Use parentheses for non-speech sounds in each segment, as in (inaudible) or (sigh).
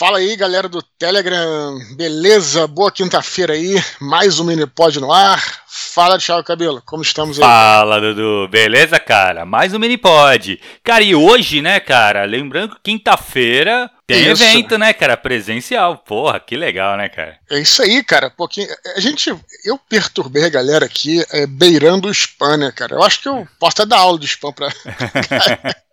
Fala aí, galera do Telegram. Beleza? Boa quinta-feira aí. Mais um Minipod no ar. Fala, Thiago Cabelo. Como estamos aí? Fala, Dudu. Beleza, cara? Mais um Minipod. Cara, e hoje, né, cara? Lembrando que quinta-feira tem isso. evento, né, cara? Presencial. Porra, que legal, né, cara? É isso aí, cara. Pouquinho. A gente. Eu perturbei a galera aqui é, beirando o spam, né, cara? Eu acho que eu posso até dar aula de spam pra. (laughs) (laughs)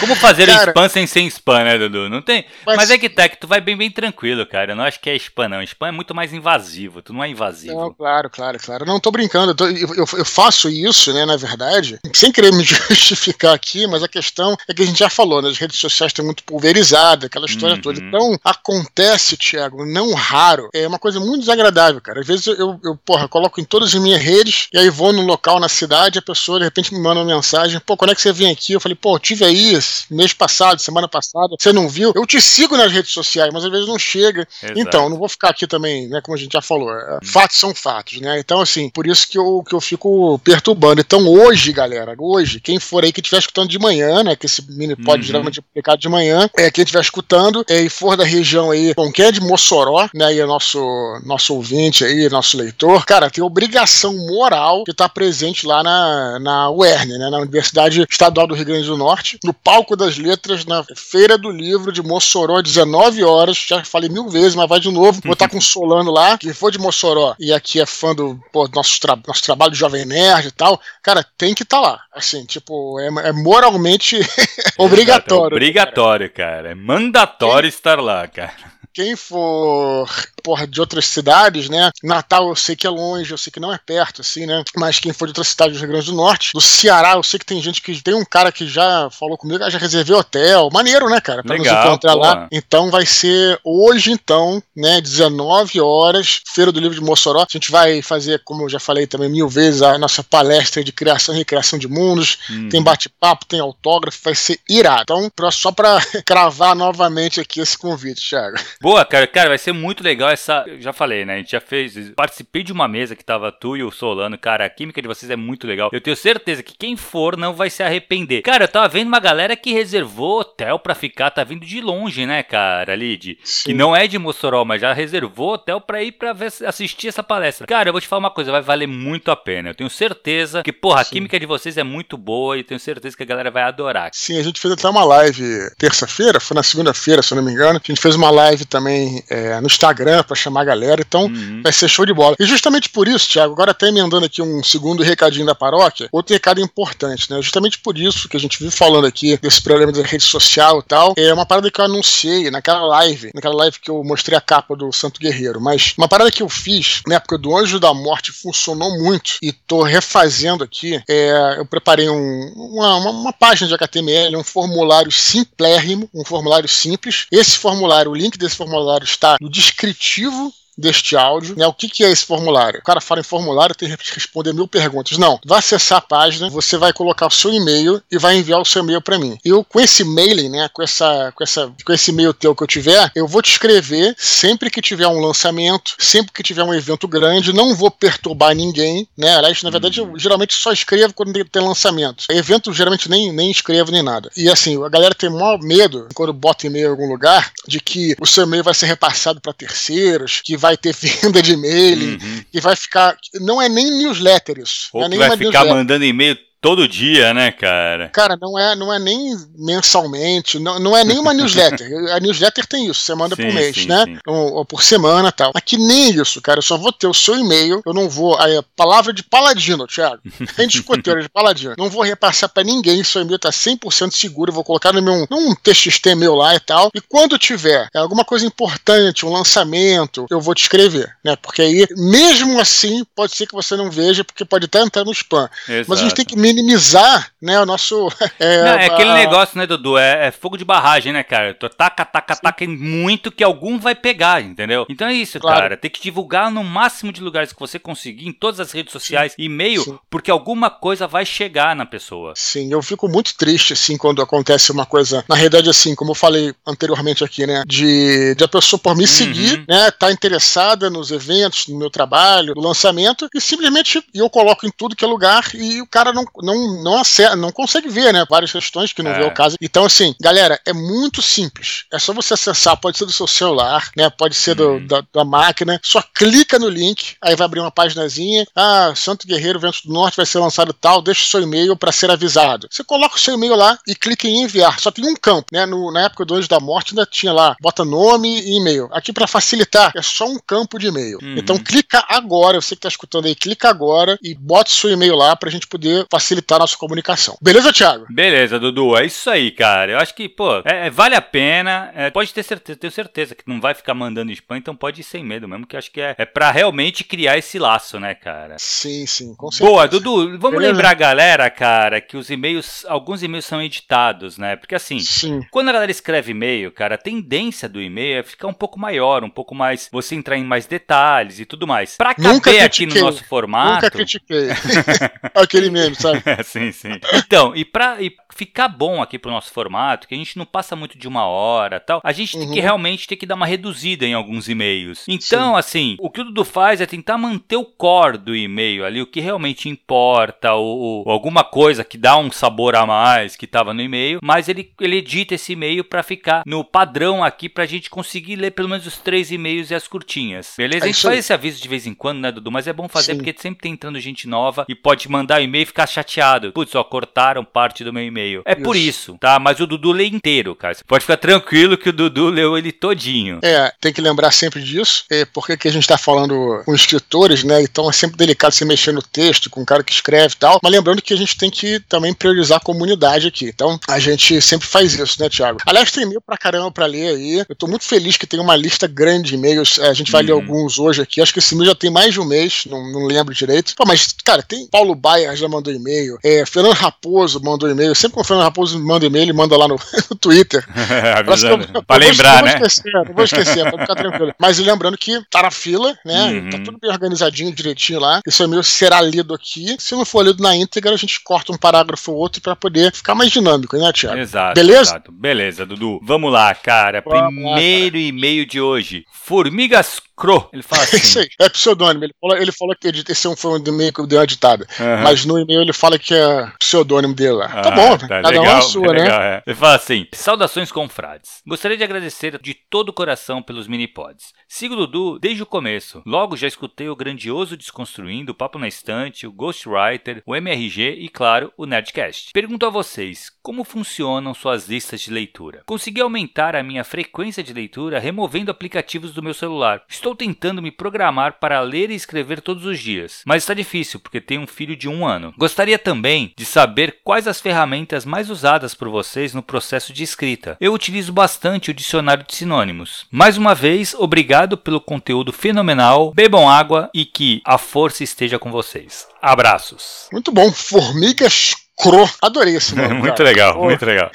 Como fazer cara, spam sem ser spam, né, Dudu? Não tem. Mas, mas, é que tá, que tu vai bem, bem tranquilo, cara. Eu não acho que é spam, não. Spam é muito mais invasivo. Tu não é invasivo. Não, claro, claro, claro. Não tô brincando. Eu, tô, eu, eu, faço isso, né, na verdade, sem querer me (laughs) justificar aqui, mas a questão é que a gente já falou, né? As redes sociais estão muito pulverizadas, aquela história uhum. toda. Então, acontece, Thiago, não raro. É uma coisa muito desagradável, cara. Às vezes eu, eu, porra, coloco em todas as minhas redes e aí vou no local na cidade, a pessoa de repente me manda uma mensagem: pô, quando é que você vem aqui? Eu falei, pô, eu tive aí mês passado, semana passada, você não viu, eu te sigo nas redes sociais, mas às vezes não chega. Exato. Então, não vou ficar aqui também, né, como a gente já falou, é, hum. fatos são fatos, né? Então, assim, por isso que eu, que eu fico perturbando. Então, hoje, galera, hoje, quem for aí que estiver escutando de manhã, né, que esse mini pode uhum. geralmente é publicado de manhã, é quem estiver escutando é, e for da região aí, bom, quem é de Mossoró, né, e é nosso, nosso ouvinte aí, nosso leitor, cara, tem obrigação moral de estar presente lá na, na UERN, né, na Universidade Estadual do Rio Grande do Norte, no palco das letras na Feira do Livro de Mossoró, 19 horas. Já falei mil vezes, mas vai de novo. Vou estar com o Solano lá, que for de Mossoró e aqui é fã do pô, nosso, tra nosso trabalho de Jovem Nerd e tal. Cara, tem que estar tá lá. Assim, tipo, é, é moralmente (laughs) obrigatório. É obrigatório, cara. cara. É mandatório Quem... estar lá, cara quem for porra, de outras cidades, né? Natal eu sei que é longe, eu sei que não é perto, assim, né? Mas quem for de outras cidades do Rio Grande do Norte, do Ceará, eu sei que tem gente que tem um cara que já falou comigo, ah, já reservei hotel. Maneiro, né, cara? Pra Legal, nos encontrar pô. lá. Então vai ser hoje, então, né? 19 horas, Feira do Livro de Mossoró. A gente vai fazer, como eu já falei também mil vezes, a nossa palestra de criação e recriação de mundos. Hum. Tem bate-papo, tem autógrafo, vai ser irado. Então, só pra (laughs) cravar novamente aqui esse convite, Thiago. Boa, cara, cara, vai ser muito legal essa. Já falei, né? A gente já fez. Participei de uma mesa que tava tu e o Solano. Cara, a química de vocês é muito legal. Eu tenho certeza que quem for não vai se arrepender. Cara, eu tava vendo uma galera que reservou hotel pra ficar. Tá vindo de longe, né, cara, Lid? Que não é de Mossoró, mas já reservou hotel pra ir pra ver, assistir essa palestra. Cara, eu vou te falar uma coisa, vai valer muito a pena. Eu tenho certeza que, porra, a Sim. química de vocês é muito boa e tenho certeza que a galera vai adorar. Sim, a gente fez até uma live terça-feira, foi na segunda-feira, se eu não me engano. A gente fez uma live também é, no Instagram para chamar a galera, então uhum. vai ser show de bola. E justamente por isso, Thiago, agora até emendando aqui um segundo recadinho da paróquia, outro recado importante, né? Justamente por isso que a gente vive falando aqui desse problema da rede social e tal, é uma parada que eu anunciei naquela live, naquela live que eu mostrei a capa do Santo Guerreiro, mas uma parada que eu fiz na época do Anjo da Morte funcionou muito e tô refazendo aqui, é, eu preparei um, uma, uma, uma página de HTML, um formulário simplérrimo, um formulário simples. Esse formulário, o link desse formulário está no descritivo ativo deste áudio, né? O que, que é esse formulário? O cara fala em formulário, tem que responder mil perguntas. Não, vai acessar a página, você vai colocar o seu e-mail e vai enviar o seu e-mail para mim. Eu, com esse mailing, né? Com, essa, com, essa, com esse e-mail teu que eu tiver, eu vou te escrever sempre que tiver um lançamento, sempre que tiver um evento grande, não vou perturbar ninguém, né? Aliás, na verdade, eu geralmente só escrevo quando tem lançamento. Evento, geralmente, nem, nem escrevo nem nada. E assim, a galera tem maior medo, quando bota e-mail em algum lugar, de que o seu e-mail vai ser repassado para terceiros, que vai vai ter venda de e-mail, uhum. que vai ficar. Não é nem newsletter isso. Ou não é vai ficar newsletter. mandando e-mail Todo dia, né, cara? Cara, não é, não é nem mensalmente, não, não é nem uma newsletter. (laughs) A newsletter tem isso, você manda sim, por mês, sim, né? Sim. Ou, ou, por semana tal. Aqui nem isso, cara. Eu só vou ter o seu e-mail, eu não vou. Aí, a palavra de paladino, Thiago. (laughs) Tem discuteira de paladino. Não vou repassar para ninguém, seu e-mail tá 100% seguro. Eu vou colocar no meu num TXT meu lá e tal. E quando tiver alguma coisa importante, um lançamento, eu vou te escrever, né? Porque aí, mesmo assim, pode ser que você não veja, porque pode até entrar no spam. Exato. Mas a gente tem que minimizar, né, o nosso... (laughs) É, Não, é aquele a... negócio, né, Dudu, é, é, fogo de barragem, né, cara? Tu taca, taca, Sim. taca muito que algum vai pegar, entendeu? Então é isso, claro. cara, tem que divulgar no máximo de lugares que você conseguir, em todas as redes sociais, Sim. e-mail, Sim. porque alguma coisa vai chegar na pessoa. Sim, eu fico muito triste, assim, quando acontece uma coisa, na realidade, assim, como eu falei anteriormente aqui, né, de, de a pessoa por me uhum. seguir, né, tá interessada nos eventos, no meu trabalho, no lançamento, e simplesmente eu coloco em tudo que é lugar e o cara não não, não, acerta, não consegue ver, né? Várias questões que não é. vê o caso. Então, assim, galera, é muito simples. É só você acessar, pode ser do seu celular, né? Pode ser do, uhum. da, da, máquina. Só clica no link, aí vai abrir uma paginazinha. Ah, Santo Guerreiro Vento do Norte vai ser lançado tal, deixa o seu e-mail para ser avisado. Você coloca o seu e-mail lá e clica em enviar. Só tem um campo, né? No, na época do Anjo da Morte ainda tinha lá, bota nome e e-mail. Aqui para facilitar, é só um campo de e-mail. Uhum. Então clica agora, você que tá escutando aí, clica agora e bota o seu e-mail lá pra gente poder facilitar a nossa comunicação. Beleza, Thiago? Beleza, Dudu. É isso aí, cara. Eu acho que, pô, é, é, vale a pena. É, pode ter certeza, tenho certeza que não vai ficar mandando spam, então pode ir sem medo mesmo, que acho que é, é pra realmente criar esse laço, né, cara? Sim, sim, com certeza. Boa, Dudu, vamos Beleza. lembrar a galera, cara, que os e-mails, alguns e-mails são editados, né? Porque assim, sim. quando a galera escreve e-mail, cara, a tendência do e-mail é ficar um pouco maior, um pouco mais. Você entrar em mais detalhes e tudo mais. Pra caber aqui no nosso formato. Nunca critiquei. (laughs) Aquele mesmo, sabe? (laughs) sim, sim. Então, e pra. E ficar bom aqui pro nosso formato, que a gente não passa muito de uma hora tal, a gente uhum. tem que uhum. realmente ter que dar uma reduzida em alguns e-mails. Então, Sim. assim, o que o Dudu faz é tentar manter o core do e-mail ali, o que realmente importa, ou, ou alguma coisa que dá um sabor a mais que estava no e-mail, mas ele, ele edita esse e-mail para ficar no padrão aqui pra gente conseguir ler pelo menos os três e-mails e as curtinhas. Beleza? É a gente faz esse aviso de vez em quando, né, Dudu? Mas é bom fazer Sim. porque sempre tem entrando gente nova e pode mandar e-mail e ficar chateado. Putz, ó, cortaram parte do meu e-mail. É isso. por isso, tá? Mas o Dudu lê inteiro, cara. Você pode ficar tranquilo que o Dudu leu ele todinho. É, tem que lembrar sempre disso, é porque que a gente tá falando com escritores, né? Então é sempre delicado você mexer no texto com o cara que escreve e tal. Mas lembrando que a gente tem que também priorizar a comunidade aqui. Então a gente sempre faz isso, né, Thiago? Aliás, tem e-mail pra caramba pra ler aí. Eu tô muito feliz que tem uma lista grande de e-mails. É, a gente vai uhum. ler alguns hoje aqui. Acho que esse e-mail já tem mais de um mês, não, não lembro direito. Pô, mas, cara, tem Paulo Baia já mandou e-mail. É, Fernando Raposo mandou e-mail. Sempre quando o Fernando Raposo manda e-mail, ele manda lá no, (laughs) no Twitter. (laughs) Avisando. Eu, pra lembrar, né? Não vou esquecer, não vou esquecer, pra ficar tranquilo. Mas lembrando que tá na fila, né? Uhum. Tá tudo bem organizadinho, direitinho lá. Esse e-mail será lido aqui. Se não for lido na íntegra, a gente corta um parágrafo ou outro pra poder ficar mais dinâmico, né, Tiago? Exato. Beleza? Exato. Beleza, Dudu. Vamos lá, cara. Vamos Primeiro e-mail de hoje. Formigas Cro. Ele fala assim. (laughs) é pseudônimo. Ele falou, ele falou que esse foi um e-mail que deu uma ditada. Uhum. Mas no e-mail ele fala que é pseudônimo dele lá. Tá ah, tá bom, tá, cada legal, um a sua, né? Legal, é. Ele fala assim: Saudações confrades. Gostaria de agradecer de todo o coração pelos mini-pods. Sigo o Dudu desde o começo. Logo já escutei o grandioso Desconstruindo, o Papo na Estante, o Ghostwriter, o MRG e, claro, o Nerdcast. Pergunto a vocês: como funcionam suas listas de leitura? Consegui aumentar a minha frequência de leitura removendo aplicativos do meu celular. Estou tentando me programar para ler e escrever todos os dias, mas está difícil porque tenho um filho de um ano. Gostaria também de saber quais as ferramentas mais usadas por vocês no processo de escrita. Eu utilizo bastante o dicionário de sinônimos. Mais uma vez, obrigado pelo conteúdo fenomenal. Bebam água e que a força esteja com vocês. Abraços. Muito bom. Formigas Cro. Adorei esse (laughs) nome. muito cara. legal, Pô. muito legal.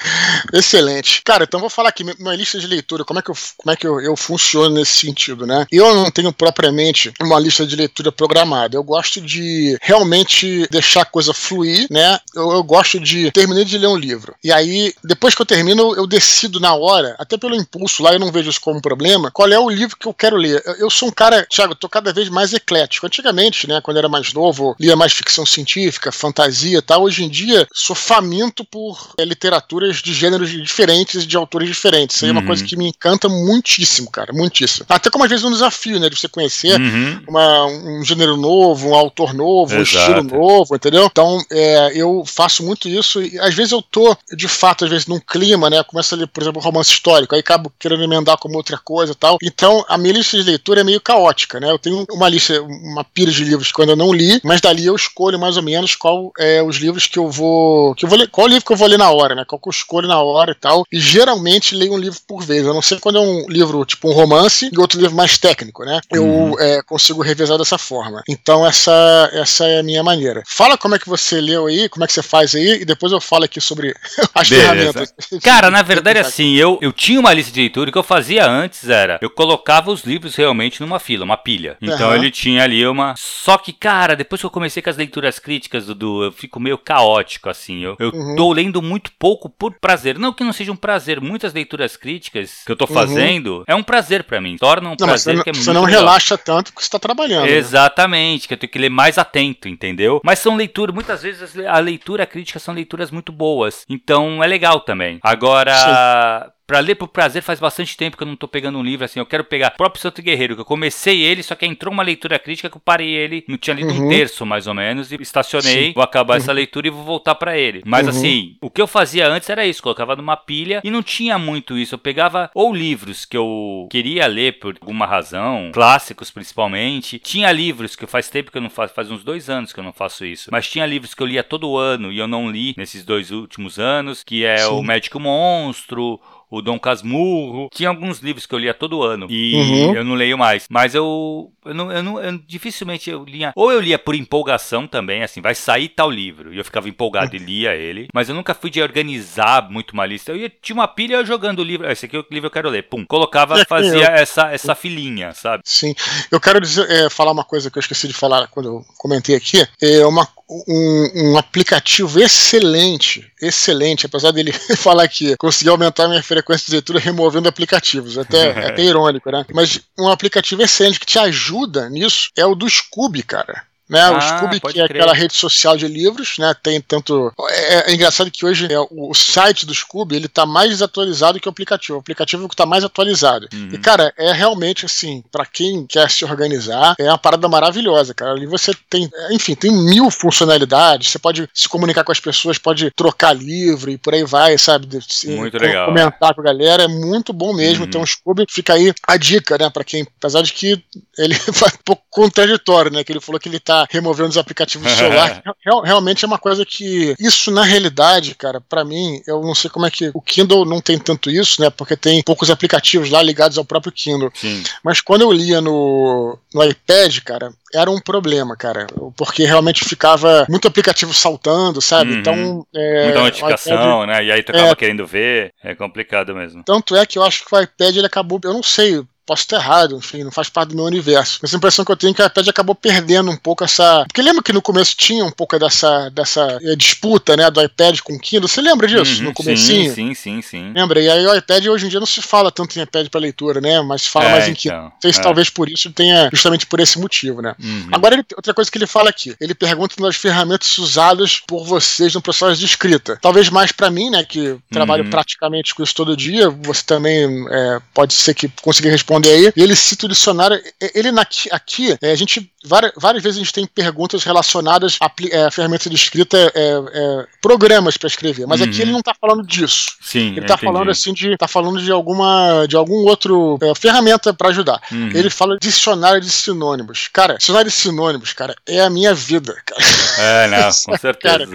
(laughs) Excelente. Cara, então vou falar aqui, minha lista de leitura, como é que, eu, como é que eu, eu funciono nesse sentido, né? Eu não tenho propriamente uma lista de leitura programada. Eu gosto de realmente deixar a coisa fluir, né? Eu, eu gosto de. Terminei de ler um livro. E aí, depois que eu termino, eu decido na hora, até pelo impulso lá, eu não vejo isso como problema, qual é o livro que eu quero ler. Eu, eu sou um cara, Thiago, eu tô cada vez mais eclético. Antigamente, né, quando eu era mais novo, lia mais ficção científica, fantasia e tal hoje em dia sou faminto por é, literaturas de gêneros diferentes, de autores diferentes. Isso aí uhum. é uma coisa uhum. que me encanta muitíssimo, cara, muitíssimo. Até como às vezes um desafio, né, de você conhecer uhum. uma, um gênero novo, um autor novo, Exato. um estilo novo, entendeu? Então, é, eu faço muito isso e às vezes eu tô, de fato, às vezes num clima, né, começa a ler, por exemplo, um romance histórico, aí acabo querendo emendar como outra coisa e tal. Então, a minha lista de leitura é meio caótica, né? Eu tenho uma lista, uma pilha de livros que eu ainda não li, mas dali eu escolho mais ou menos qual é os livros livros que eu vou. Que eu vou ler, qual livro que eu vou ler na hora, né? Qual que eu escolho na hora e tal. E geralmente leio um livro por vez. A não ser quando é um livro tipo um romance e outro livro mais técnico, né? Eu uhum. é, consigo revezar dessa forma. Então essa, essa é a minha maneira. Fala como é que você leu aí, como é que você faz aí, e depois eu falo aqui sobre (laughs) as Beleza. ferramentas. Cara, na verdade, (laughs) assim, eu, eu tinha uma lista de leitura que eu fazia antes era eu colocava os livros realmente numa fila, uma pilha. Então uhum. ele tinha ali uma. Só que, cara, depois que eu comecei com as leituras críticas, Dudu, eu fico meio caótico, assim. Eu, eu uhum. tô lendo muito pouco por prazer. Não que não seja um prazer. Muitas leituras críticas que eu tô uhum. fazendo uhum. é um prazer para mim. Torna um não, prazer você que é muito Você não legal. relaxa tanto que você tá trabalhando. Né? Exatamente, né? que eu tenho que ler mais atento, entendeu? Mas são leituras, muitas vezes a leitura crítica são leituras muito boas. Então é legal também. Agora. Sim. Pra ler por prazer faz bastante tempo que eu não tô pegando um livro assim. Eu quero pegar o próprio Santo Guerreiro, que eu comecei ele, só que entrou uma leitura crítica que eu parei ele, não tinha lido uhum. um terço mais ou menos, e estacionei, Sim. vou acabar uhum. essa leitura e vou voltar para ele. Mas uhum. assim, o que eu fazia antes era isso, colocava numa pilha e não tinha muito isso. Eu pegava ou livros que eu queria ler por alguma razão, clássicos principalmente. Tinha livros que faz tempo que eu não faço, faz uns dois anos que eu não faço isso. Mas tinha livros que eu lia todo ano e eu não li nesses dois últimos anos, que é Sim. o Médico Monstro, o Dom Casmurro. Tinha alguns livros que eu lia todo ano e uhum. eu não leio mais. Mas eu, eu, não, eu, não, eu dificilmente eu lia. Ou eu lia por empolgação também, assim, vai sair tal livro. E eu ficava empolgado e (laughs) lia ele. Mas eu nunca fui de organizar muito uma lista. Eu ia, tinha uma pilha jogando o livro. Esse aqui é o livro que eu quero ler. Pum, colocava, é, fazia essa, essa filinha, sabe? Sim. Eu quero dizer, é, falar uma coisa que eu esqueci de falar quando eu comentei aqui. É uma, um, um aplicativo excelente, excelente, apesar dele (laughs) falar que conseguiu aumentar minha frequência frequência de leitura removendo aplicativos. Até, é (laughs) até irônico, né? Mas um aplicativo excelente que te ajuda nisso é o do Scooby, cara. Né, ah, o Scooby, que é aquela rede social de livros, né? Tem tanto. É, é engraçado que hoje é, o site do Scooby ele tá mais desatualizado que o aplicativo. O aplicativo que tá mais atualizado. Uhum. E, cara, é realmente assim, para quem quer se organizar, é uma parada maravilhosa, cara. Ali você tem, enfim, tem mil funcionalidades. Você pode se comunicar com as pessoas, pode trocar livro e por aí vai, sabe? Muito legal. Comentar com a galera. É muito bom mesmo. Uhum. Então o Scooby fica aí a dica, né? Pra quem, apesar de que ele faz (laughs) um pouco contraditório, né? Que ele falou que ele tá removendo os aplicativos do celular. (laughs) Real, realmente é uma coisa que. Isso, na realidade, cara, para mim, eu não sei como é que. O Kindle não tem tanto isso, né? Porque tem poucos aplicativos lá ligados ao próprio Kindle. Sim. Mas quando eu lia no, no iPad, cara, era um problema, cara. Porque realmente ficava muito aplicativo saltando, sabe? Uhum. Então. É, Muita notificação, iPad, né? E aí tu acaba é, querendo ver. É complicado mesmo. Tanto é que eu acho que o iPad ele acabou. Eu não sei Posso estar errado, enfim, não faz parte do meu universo. Mas a impressão que eu tenho é que a iPad acabou perdendo um pouco essa. Porque lembra que no começo tinha um pouco dessa, dessa eh, disputa, né, do iPad com o Kindle? Você lembra disso? Uhum, no comecinho? Sim, sim, sim, Lembra? E aí o iPad hoje em dia não se fala tanto em iPad para leitura, né? Mas se fala é, mais em Kindle. Então, não sei se é. talvez por isso tenha, justamente por esse motivo, né? Uhum. Agora, ele, outra coisa que ele fala aqui, ele pergunta das ferramentas usadas por vocês no processo de escrita. Talvez mais para mim, né, que trabalho uhum. praticamente com isso todo dia, você também é, pode ser que consiga responder aí. E ele cita o dicionário. Ele aqui, é, a gente várias, várias vezes a gente tem perguntas relacionadas a, é, ferramentas de escrita, é, é, programas para escrever, mas uhum. aqui ele não está falando disso. Sim, ele está falando assim de, tá falando de alguma, de algum outro é, ferramenta para ajudar. Uhum. Ele fala dicionário de sinônimos. Cara, dicionário de sinônimos, cara, é a minha vida. Cara. É, não, com (laughs) certeza. cara,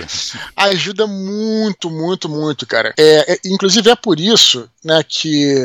ajuda muito, muito, muito, cara. É, é, inclusive é por isso, né, que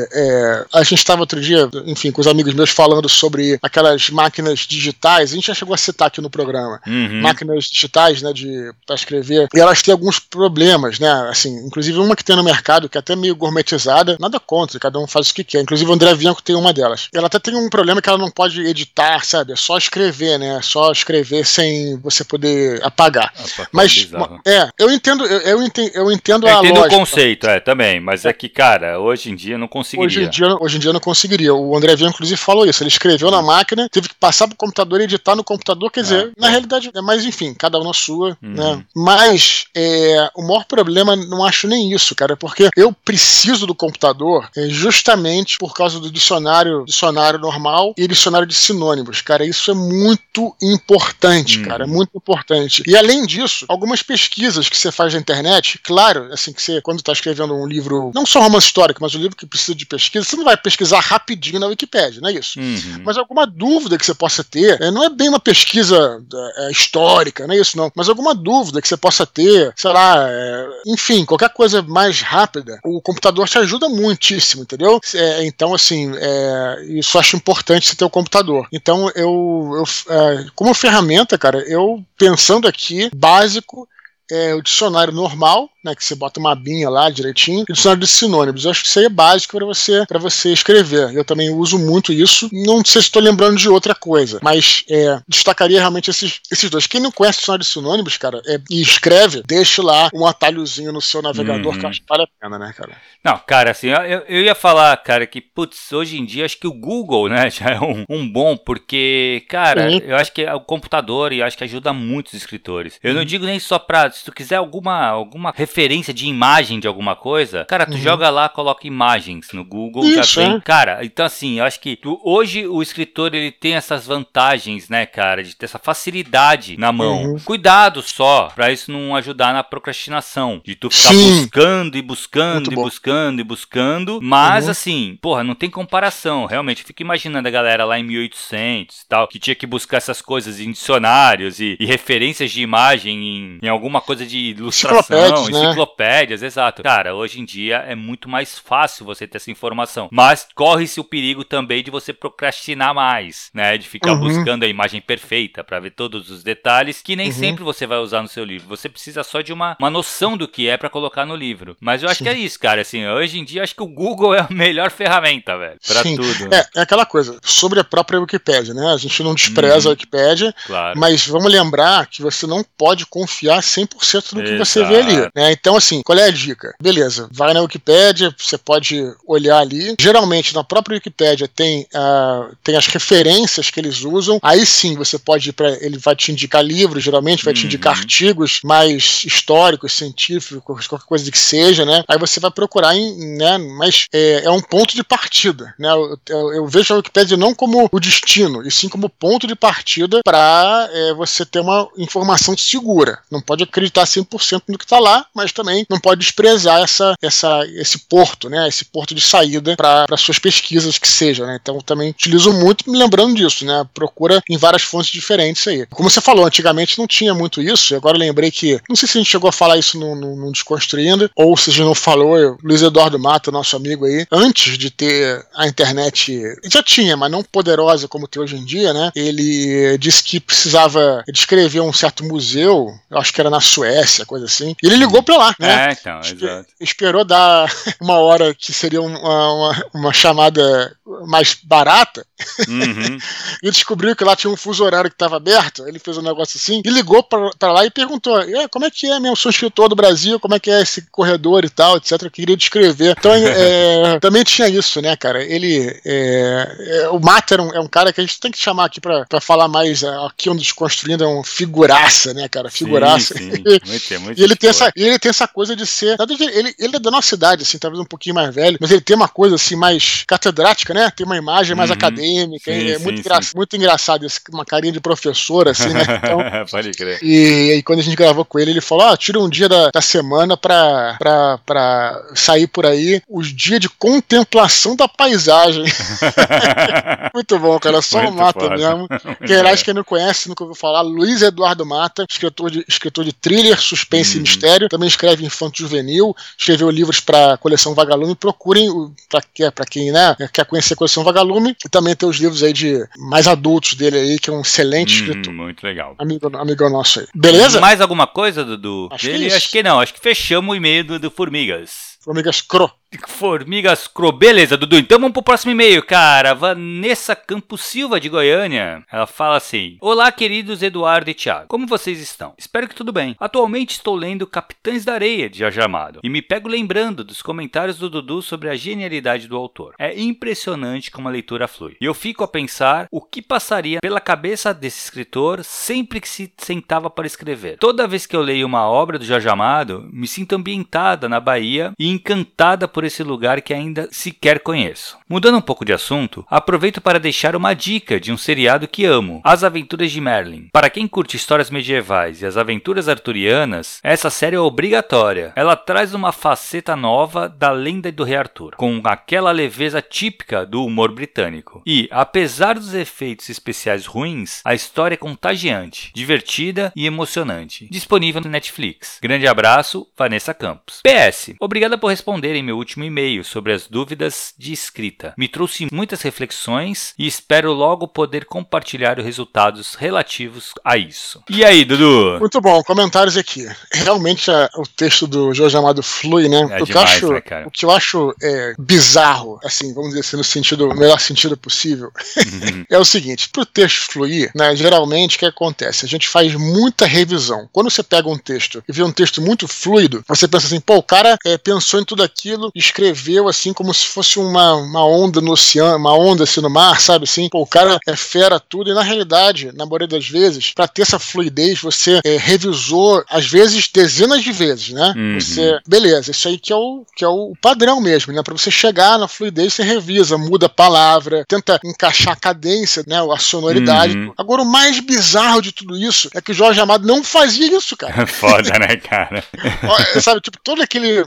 a gente estava outro dia, enfim, com os amigos meus falando sobre aquelas máquinas digitais a gente já chegou a citar aqui no programa, uhum. máquinas digitais, né, de para escrever, e elas têm alguns problemas, né, assim, inclusive uma que tem no mercado que é até meio gourmetizada, nada contra, cada um faz o que quer, inclusive o André Bianco tem uma delas. Ela até tem um problema que ela não pode editar, sabe, é só escrever, né, é só escrever sem você poder apagar. Ah, mas, é, eu entendo, eu, eu entendo, eu entendo eu a entendo lógica. o conceito, é, também, mas é que, cara, hoje em dia não conseguiria. Hoje em dia, hoje em dia não conseguiria. O André Bianco, inclusive, falou isso, ele escreveu na máquina, teve que passar pro computador e editar tá no computador, quer dizer, é, na é. realidade, é mas enfim, cada um na sua, uhum. né? Mas é, o maior problema, não acho nem isso, cara, porque eu preciso do computador é, justamente por causa do dicionário, dicionário normal e dicionário de sinônimos, cara. Isso é muito importante, uhum. cara, é muito importante. E além disso, algumas pesquisas que você faz na internet, claro, assim, que você, quando está escrevendo um livro, não só romance histórico, mas um livro que precisa de pesquisa, você não vai pesquisar rapidinho na Wikipedia, não é isso? Uhum. Mas alguma dúvida que você possa ter, é, não é bem uma pesquisa é, histórica, não é isso não, mas alguma dúvida que você possa ter, sei lá, é, enfim, qualquer coisa mais rápida, o computador te ajuda muitíssimo, entendeu? É, então, assim, é, isso acho importante você ter o computador. Então, eu, eu é, como ferramenta, cara, eu pensando aqui, básico, é o dicionário normal, né? Que você bota uma abinha lá direitinho, e dicionário de sinônimos. Eu acho que isso aí é básico para você, para você escrever. Eu também uso muito isso. Não sei se estou lembrando de outra coisa, mas é, destacaria realmente esses, esses dois. Quem não conhece o dicionário de sinônimos, cara, é, e escreve, deixe lá um atalhozinho no seu navegador, uhum. que eu acho que vale a pena, né, cara? Não, cara, assim, eu, eu ia falar, cara, que, putz, hoje em dia acho que o Google, né, (laughs) já é um, um bom, porque, cara, uhum. eu acho que é o computador e acho que ajuda muito os escritores. Eu uhum. não digo nem só pra, se tu quiser alguma, alguma referência de imagem de alguma coisa, cara, tu uhum. joga lá, coloca imagens no Google, Isso, já vem. É. Cara, então assim, eu acho que tu, hoje o escritor ele tem essas vantagens, né, cara, de ter essa facilidade na mão. Uhum. Cuidado só, pra isso não ajudar na procrastinação, de tu ficar Sim. buscando e buscando e buscando e buscando, mas uhum. assim, porra, não tem comparação, realmente, eu fico imaginando a galera lá em 1800 e tal, que tinha que buscar essas coisas em dicionários e, e referências de imagem em, em alguma coisa de ilustração, né? Enciclopédias, exato. Cara, hoje em dia é muito mais fácil você ter essa informação. Mas corre-se o perigo também de você procrastinar mais, né? De ficar uhum. buscando a imagem perfeita para ver todos os detalhes que nem uhum. sempre você vai usar no seu livro. Você precisa só de uma, uma noção do que é para colocar no livro. Mas eu acho Sim. que é isso, cara. Assim, hoje em dia acho que o Google (laughs) é a melhor ferramenta, velho, para tudo. É, é aquela coisa sobre a própria Wikipédia, né? A gente não despreza uhum. a Wikipédia, claro. mas vamos lembrar que você não pode confiar 100% no que você vê ali. Né? Então, assim, qual é a dica? Beleza, vai na Wikipédia, você pode olhar ali. Geralmente, na própria Wikipédia tem, uh, tem as referências que eles usam. Aí sim, você pode ir para. Ele vai te indicar livros, geralmente, vai uhum. te indicar uhum. artigos mais históricos, científicos, qualquer coisa que seja, né? Aí você vai procurar em. Né? Mas é, é um ponto de partida. Né? Eu, eu, eu, vejo a Wikipédia não como o destino, e sim como ponto de partida para é, você ter uma informação segura. Não pode acreditar 100% no que está lá, mas também não pode desprezar essa, essa, esse porto, né? Esse porto de saída para suas pesquisas que seja, né? Então também utilizo muito me lembrando disso, né? Procura em várias fontes diferentes aí. Como você falou, antigamente não tinha muito isso, e agora lembrei que, não sei se a gente chegou a falar isso no, no, no Desconstruindo, ou se a gente não falou, eu, Luiz Eduardo Mata, nosso amigo aí, antes de ter a internet, já tinha, mas não poderosa como tem hoje em dia, né? Ele disse que precisava descrever um certo museu, eu acho que era na Suécia, coisa assim, e ele ligou pra lá, né? É, então, Espe exato. Esperou dar (laughs) uma hora que seria uma, uma, uma chamada mais barata uhum. (laughs) e descobriu que lá tinha um fuso horário que estava aberto. Ele fez um negócio assim e ligou para lá e perguntou: é, como é que é mesmo? Sou escritor do Brasil, como é que é esse corredor e tal, etc. Eu queria descrever. Então, (laughs) é, também tinha isso, né, cara? Ele. É, é, o Mata é um, é um, cara que a gente tem que chamar aqui para falar mais. É, aqui onde desconstruindo é um figuraça, né, cara? Figuraça. Sim, sim. Muito, muito e ele tem, essa, ele tem essa coisa de ser. Ele, ele é da nossa idade, assim, talvez um pouquinho mais velho, mas ele tem uma coisa assim mais catedrática, né? Tem uma imagem mais uhum. acadêmica, sim, é muito, engra muito engraçado, isso, uma carinha de professor, assim, né? (laughs) Então, Pode crer. E, e, quando a gente gravou com ele, ele falou: ah, tira um dia da, da semana pra, pra, pra sair por aí, os dias de contemplação da paisagem. (laughs) muito bom, cara, só muito o Mata foda. mesmo. (laughs) Quem acha que não conhece, nunca ouviu falar, Luiz Eduardo Mata, escritor de, escritor de thriller, suspense uhum. e mistério, também escreve infanto juvenil, escreveu livros para coleção Vagalume, procurem para quem né, quer conhecer a coleção Vagalume, e também tem os livros aí de mais adultos dele aí, que é um excelente hum, escritor. Muito legal. Amigo, amigão nosso aí. Beleza? Mais alguma coisa, Dudu? Acho, dele? que, acho que não, acho que fechamos o e-mail do, do Formigas. Formigas Cro. Formigas Cro. Beleza, Dudu. Então vamos pro próximo e-mail, cara. Vanessa Campos Silva, de Goiânia. Ela fala assim: Olá, queridos Eduardo e Thiago. Como vocês estão? Espero que tudo bem. Atualmente estou lendo Capitães da Areia, de Jorge Amado. E me pego lembrando dos comentários do Dudu sobre a genialidade do autor. É impressionante como a leitura flui. E eu fico a pensar o que passaria pela cabeça desse escritor sempre que se sentava para escrever. Toda vez que eu leio uma obra do Jorge Amado, me sinto ambientada na Bahia e encantada por esse lugar que ainda sequer conheço. Mudando um pouco de assunto, aproveito para deixar uma dica de um seriado que amo: As Aventuras de Merlin. Para quem curte histórias medievais e as aventuras arturianas, essa série é obrigatória. Ela traz uma faceta nova da lenda do Rei Arthur, com aquela leveza típica do humor britânico. E, apesar dos efeitos especiais ruins, a história é contagiante, divertida e emocionante. Disponível no Netflix. Grande abraço, Vanessa Campos. PS. Obrigada por responderem meu último e-mail sobre as dúvidas de escrita. Me trouxe muitas reflexões e espero logo poder compartilhar os resultados relativos a isso. E aí, Dudu? Muito bom, comentários aqui. Realmente a, o texto do Jorge Amado flui, né? É o, demais, que acho, né o que eu acho é, bizarro, assim, vamos dizer assim, no sentido, no melhor sentido possível, uhum. (laughs) é o seguinte: para o texto fluir, né, geralmente o que acontece? A gente faz muita revisão. Quando você pega um texto e vê um texto muito fluido, você pensa assim, pô, o cara é, pensou em tudo aquilo, escreveu assim como se fosse uma, uma onda no oceano, uma onda assim no mar, sabe assim? Pô, o cara é fera tudo, e na realidade, na maioria das vezes, para ter essa fluidez, você é, revisou, às vezes, dezenas de vezes, né? Uhum. Você, beleza, isso aí que é o, que é o padrão mesmo, né? Para você chegar na fluidez, você revisa, muda a palavra, tenta encaixar a cadência, né? A sonoridade. Uhum. Agora, o mais bizarro de tudo isso é que o Jorge Amado não fazia isso, cara. (laughs) Foda, né, cara? (laughs) Sabe, tipo, toda aquele,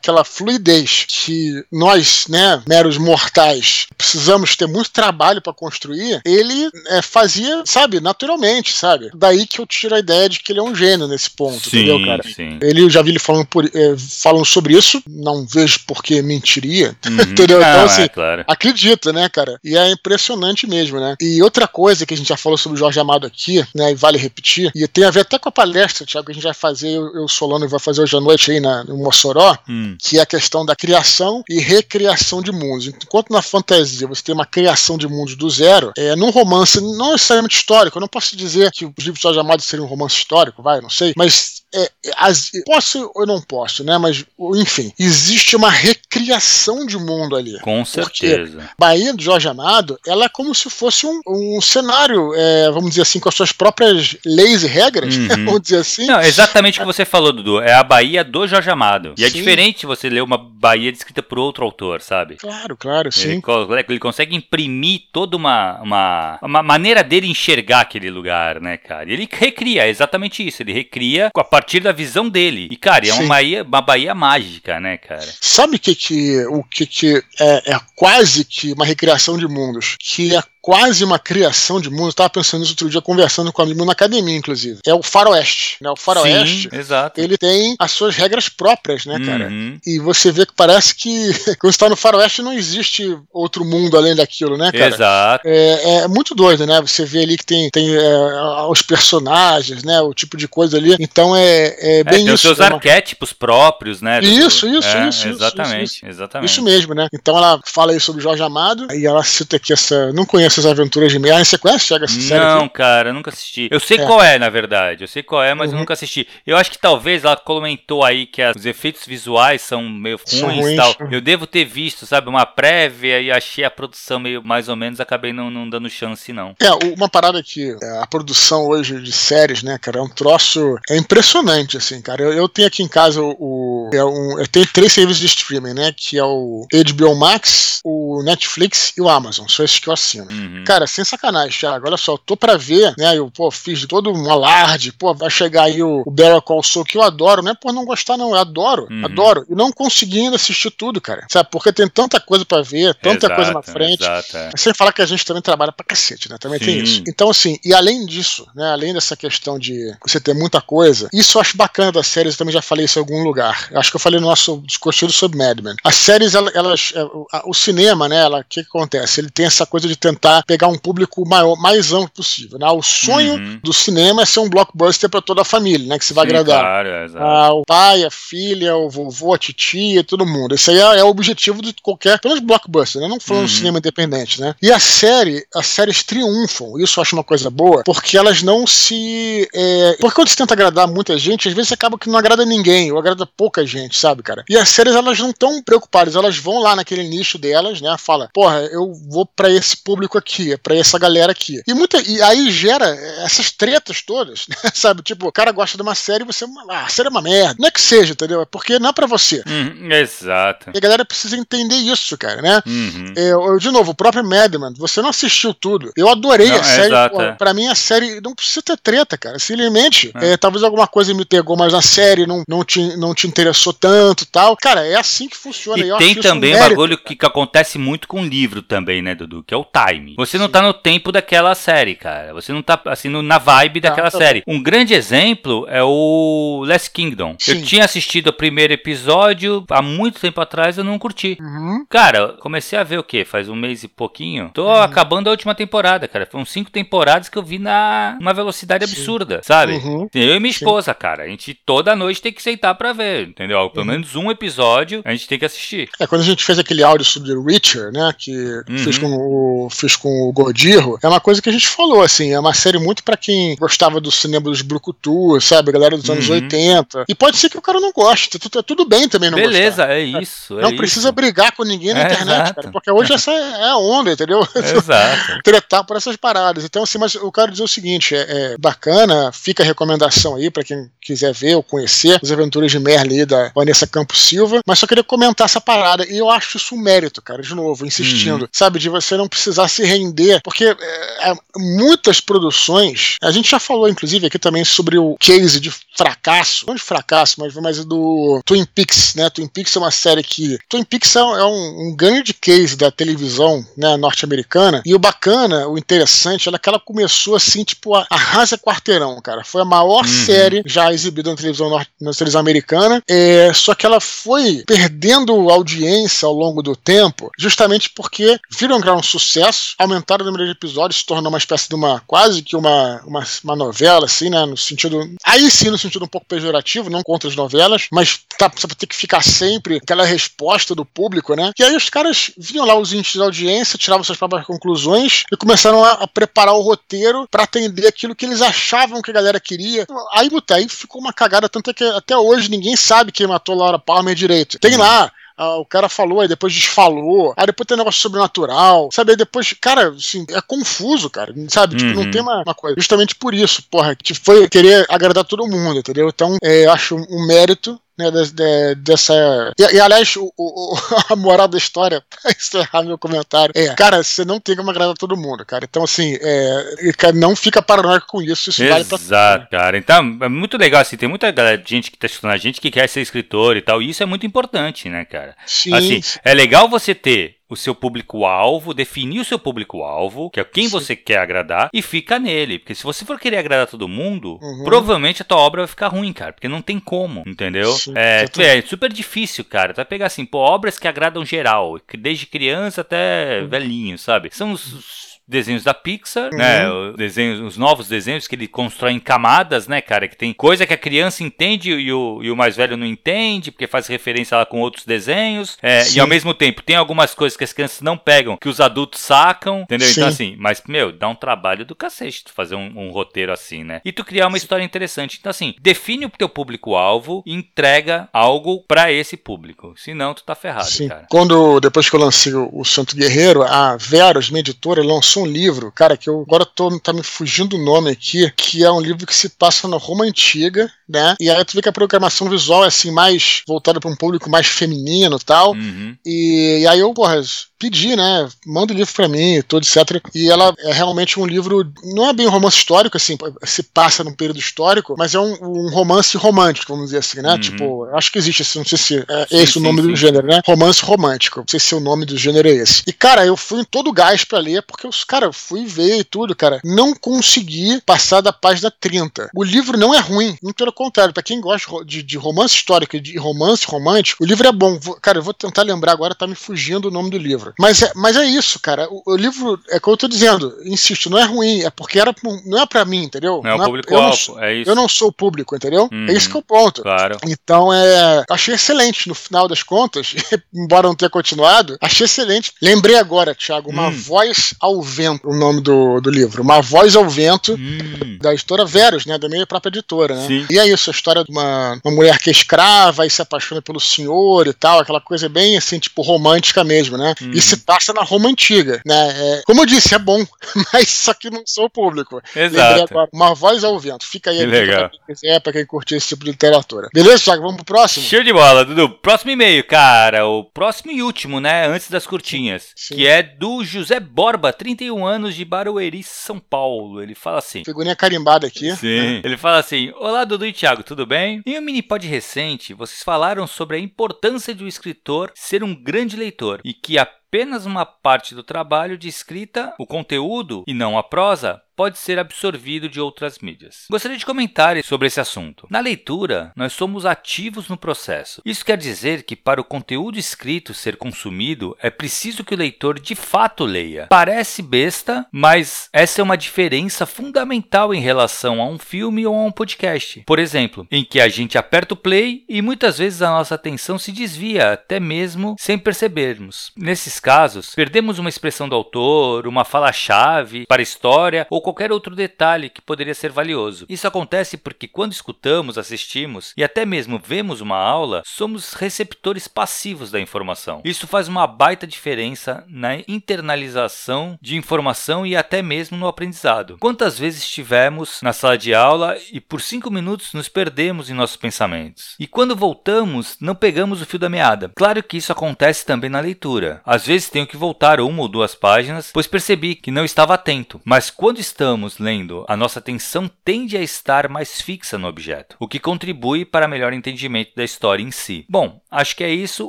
aquela fluidez que nós, né, meros mortais, precisamos ter muito trabalho para construir, ele é, fazia, sabe, naturalmente, sabe? Daí que eu tiro a ideia de que ele é um gênio nesse ponto, sim, entendeu, cara? Sim. Ele, eu já vi ele falando, por, é, falando sobre isso, não vejo por que mentiria, uhum. (laughs) entendeu? Então, assim, é, claro. acredita, né, cara? E é impressionante mesmo, né? E outra coisa que a gente já falou sobre o Jorge Amado aqui, né, e vale repetir, e tem a ver até com a palestra, Thiago, que a gente vai fazer, eu, eu Solano vai fazer hoje à noite aí na, no Mossoró, hum. Que é a questão da criação e recriação de mundos. Enquanto na fantasia você tem uma criação de mundos do zero, é, num romance não necessariamente histórico, eu não posso dizer que os livros de Jorge Amado seriam um romance histórico, vai, não sei, mas é, as, posso ou não posso, né? Mas, enfim, existe uma recriação de mundo ali. Com certeza. Bahia do Jorge Amado, ela é como se fosse um, um cenário, é, vamos dizer assim, com as suas próprias leis e regras, (laughs) uhum. vamos dizer assim. Não, exatamente o que você falou, Dudu. É a Bahia do Jorge Amado. E é sim. é diferente você ler uma Bahia descrita por outro autor, sabe? Claro, claro, sim. Ele, ele consegue imprimir toda uma, uma, uma maneira dele enxergar aquele lugar, né, cara? E ele recria, é exatamente isso. Ele recria a partir da visão dele. E, cara, é uma Bahia, uma Bahia mágica, né, cara? Sabe que, que, o que, que é, é quase que uma recriação de mundos? Que é quase uma criação de mundo. Eu tava pensando nisso outro dia, conversando com um amigo na academia, inclusive. É o faroeste, né? O faroeste, Sim, exato. ele tem as suas regras próprias, né, cara? Uhum. E você vê que parece que (laughs) quando você tá no faroeste não existe outro mundo além daquilo, né, cara? Exato. É, é muito doido, né? Você vê ali que tem, tem é, os personagens, né? O tipo de coisa ali. Então é, é, é bem tem isso. os seus né? arquétipos próprios, né? Isso, isso, é, isso, Exatamente, isso, exatamente. Isso mesmo, né? Então ela fala aí sobre Jorge Amado e ela cita aqui essa... Não conheço essas aventuras de Meia. Você conhece Chega essa série? Não, aqui? cara, nunca assisti. Eu sei é. qual é, na verdade. Eu sei qual é, mas uhum. eu nunca assisti. Eu acho que talvez ela comentou aí que os efeitos visuais são meio ruins e tal. Eu devo ter visto, sabe, uma prévia e achei a produção meio mais ou menos, acabei não, não dando chance, não. É, uma parada que é, a produção hoje de séries, né, cara, é um troço. É impressionante, assim, cara. Eu, eu tenho aqui em casa o. É um, eu tenho três serviços de streaming, né? Que é o HBO Max, o Netflix e o Amazon. São esses que eu assino. Uhum. Cara, sem sacanagem, Thiago. Olha só, eu tô pra ver, né? Eu, pô, fiz todo um alarde, pô, vai chegar aí o, o Better Call Saul, que eu adoro, não é por não gostar, não. Eu adoro, uhum. adoro. E não consegui ainda assistir tudo, cara. Sabe? Porque tem tanta coisa pra ver, tanta exato, coisa na frente. Exato, é. Sem falar que a gente também trabalha pra cacete, né? Também Sim. tem isso. Então, assim, e além disso, né? Além dessa questão de você ter muita coisa, isso eu acho bacana das séries, eu também já falei isso em algum lugar. Acho que eu falei no nosso discurso sobre Mad Men. As séries, elas, elas é, o cinema, né? O que, que acontece? Ele tem essa coisa de tentar pegar um público maior, mais amplo possível. Né? O sonho uhum. do cinema é ser um blockbuster para toda a família, né? Que se vai Sim, agradar. Claro, é, ah, o pai, a filha, o vovô, a titia, todo mundo. Esse aí é, é o objetivo de qualquer, pelo menos blockbuster, né? Não falando uhum. de cinema independente, né? E a série, as séries triunfam, isso eu acho uma coisa boa, porque elas não se. É... Porque quando você tenta agradar muita gente, às vezes acaba que não agrada ninguém, ou agrada pouca gente, sabe, cara? E as séries, elas não estão preocupadas, elas vão lá naquele nicho delas, né? Fala, porra, eu vou para esse público aqui, é pra essa galera aqui. E, muita, e aí gera essas tretas todas, (laughs) né? sabe? Tipo, o cara gosta de uma série e você. Ah, a série é uma merda. Não é que seja, entendeu? É porque não é pra você. Uhum, exato. E a galera precisa entender isso, cara, né? Uhum. Eu, eu, de novo, o próprio Madman, você não assistiu tudo. Eu adorei não, a série. Exato, pô, é. Pra mim, a série não precisa ter treta, cara. Simplesmente, é. É, talvez alguma coisa me pegou mais na série, não, não, te, não te interessou tanto tal. Cara, é assim que funciona. E tem também um bagulho que, que acontece muito com o livro também, né, Dudu? Que é o time. Anime. Você Sim. não tá no tempo daquela série, cara. Você não tá, assim, no, na vibe daquela tá série. Um grande exemplo é o Last Kingdom. Sim. Eu tinha assistido o primeiro episódio há muito tempo atrás, eu não curti. Uhum. Cara, comecei a ver o quê? Faz um mês e pouquinho. Tô uhum. acabando a última temporada, cara. Foram cinco temporadas que eu vi na uma velocidade Sim. absurda, sabe? Uhum. Eu e minha esposa, cara. A gente toda noite tem que sentar pra ver, entendeu? Pelo uhum. menos um episódio a gente tem que assistir. É, quando a gente fez aquele áudio sobre Witcher, né? Que uhum. fiz, com o, fiz com o Gordirro, é uma coisa que a gente falou, assim. É uma série muito para quem gostava do cinema dos Brucutu, sabe? A galera dos anos uhum. 80. E pode ser que o cara não goste. Tá tudo bem também não Beleza, gostar. é isso. É não isso. precisa brigar com ninguém na é internet, cara. Porque hoje essa é a onda, entendeu? (laughs) Exato. (laughs) Tretar por essas paradas. Então, assim, mas eu quero dizer o seguinte: é, é bacana, fica a recomendação aí para quem quiser ver ou conhecer as aventuras de Merle da Vanessa Campos Silva. Mas só queria comentar essa parada. E eu acho isso um mérito, cara, de novo, insistindo, uhum. sabe? De você não precisar se render. Porque é, é, muitas produções, a gente já falou, inclusive, aqui também sobre o case de fracasso, não de fracasso, mas, mas do Twin Peaks, né? Twin Peaks é uma série que. Twin Peaks é um, um grande case da televisão né, norte-americana. E o bacana, o interessante, é que ela começou assim, tipo, a arrasa quarteirão, cara. Foi a maior uhum. série já exibida na televisão, norte, na televisão americana. É, só que ela foi perdendo audiência ao longo do tempo, justamente porque viram que era um sucesso, aumentaram o número de episódios, se tornou uma espécie de uma. quase que uma, uma, uma novela, assim, né? No sentido. Aí sim, no sentido um pouco pejorativo, não contra as novelas, mas tá, você ter que ficar sempre aquela resposta do público, né? E aí os caras vinham lá os índices da audiência, tiravam suas próprias conclusões e começaram a, a preparar o roteiro para atender aquilo que eles achavam que a galera queria. Aí, aí ficou uma cagada, tanto é que até hoje ninguém sabe quem matou Laura Palmer direito. Tem lá ah, o cara falou, aí depois desfalou, aí depois tem um negócio sobrenatural, sabe? Aí depois, cara, assim, é confuso, cara, sabe? Tipo, não uhum. tem uma, uma, coisa. Justamente por isso, porra, que foi querer agradar todo mundo, entendeu? Então, é, acho um mérito né, de, de, dessa. E, e aliás, o, o, (laughs) a moral da história, (laughs) pra encerrar meu comentário, é, cara, você não tem como agradar todo mundo, cara. Então, assim, é, não fica paranoico com isso, isso Exato, vale Exato, cara. Então, é muito legal, assim, tem muita gente que tá escutando a gente que quer ser escritor e tal, e isso é muito importante, né, cara? Sim. Assim, é legal você ter o seu público-alvo, definir o seu público-alvo, que é quem Sim. você quer agradar, e fica nele. Porque se você for querer agradar todo mundo, uhum. provavelmente a tua obra vai ficar ruim, cara. Porque não tem como, entendeu? É, é, super difícil, cara. Tu vai pegar assim, pô, obras que agradam geral, desde criança até uhum. velhinho, sabe? São os desenhos da Pixar, né? uhum. né? Os, desenhos, os novos desenhos que ele constrói em camadas, né, cara? Que tem coisa que a criança entende e o, e o mais velho não entende, porque faz referência lá com outros desenhos. É, e ao mesmo tempo, tem algumas coisas que as crianças não pegam, que os adultos sacam, entendeu? Então, Sim. Então, assim, mas, meu, dá um trabalho do cacete tu fazer um, um roteiro assim, né? E tu criar uma Sim. história interessante. Então, assim, define o teu público-alvo e entrega algo para esse público. Senão, tu tá ferrado, Sim. cara. Quando, depois que eu lancei o, o Santo Guerreiro, a Veros, minha editora, lançou um livro, cara, que eu agora tô, tá me fugindo o nome aqui, que é um livro que se passa na Roma Antiga, né? E aí tu vê que a programação visual é assim, mais voltada para um público mais feminino e tal. Uhum. E, e, aí eu, porra, pedi, né? Manda o livro para mim e tudo, etc. E ela é realmente um livro, não é bem um romance histórico, assim, se passa num período histórico, mas é um, um romance romântico, vamos dizer assim, né? Uhum. Tipo, acho que existe esse, não sei se é sim, esse sim, o nome sim. do gênero, né? Romance romântico. Não sei se o nome do gênero é esse. E, cara, eu fui em todo gás para ler, porque os, cara, fui ver e tudo, cara. Não consegui passar da página 30. O livro não é ruim, muito pelo contrário. Para quem gosta de, de, romance histórico e de romance romântico, o livro é bom. Vou, cara, eu vou tentar lembrar agora, tá me fugindo o nome do livro. Mas é, mas é isso, cara. O, o livro, é como eu tô dizendo, insisto, não é ruim, é porque era, não é para mim, entendeu? Não é o público-alvo, é isso. Eu não sou o público, entendeu? Uhum, é isso que é o ponto. Claro. Então, é, achei excelente no final das contas, (laughs) embora não tenha continuado, achei excelente. Lembrei agora, Thiago, uma hum. voz ao vento, o nome do, do livro. Uma voz ao vento hum. da editora Verus, né? Da minha própria editora, né? Sim. E é isso, a história de uma, uma mulher que é escrava e se apaixona pelo senhor e tal, aquela coisa bem assim, tipo, romântica mesmo, né? Hum. E se passa na Roma Antiga, né? É, como eu disse, é bom, (laughs) mas só que não sou o público. Exato. Agora, uma voz ao vento. Fica aí que legal. pra quem quiser, pra quem curtir esse tipo de literatura. Beleza, Thiago? Vamos pro próximo? Show de bola, Dudu. Próximo e-mail, cara. O próximo e último, né? Antes das curtinhas. Sim. Que é do José Borba, 31 anos de Barueri, São Paulo. Ele fala assim. Figurinha carimbada aqui. Sim. Né? Ele fala assim: Olá, Dudu e Thiago, tudo bem? Em um mini pod recente, vocês falaram sobre a importância de um escritor ser um grande leitor e que a apenas uma parte do trabalho de escrita, o conteúdo e não a prosa, pode ser absorvido de outras mídias. Gostaria de comentar sobre esse assunto. Na leitura, nós somos ativos no processo. Isso quer dizer que para o conteúdo escrito ser consumido, é preciso que o leitor de fato leia. Parece besta, mas essa é uma diferença fundamental em relação a um filme ou a um podcast. Por exemplo, em que a gente aperta o play e muitas vezes a nossa atenção se desvia, até mesmo sem percebermos. Nesses casos, perdemos uma expressão do autor, uma fala-chave para a história ou qualquer outro detalhe que poderia ser valioso. Isso acontece porque quando escutamos, assistimos e até mesmo vemos uma aula, somos receptores passivos da informação. Isso faz uma baita diferença na internalização de informação e até mesmo no aprendizado. Quantas vezes estivemos na sala de aula e por cinco minutos nos perdemos em nossos pensamentos? E quando voltamos, não pegamos o fio da meada. Claro que isso acontece também na leitura. Às vezes tenho que voltar uma ou duas páginas, pois percebi que não estava atento. Mas quando estamos lendo, a nossa atenção tende a estar mais fixa no objeto, o que contribui para melhor entendimento da história em si. Bom, acho que é isso.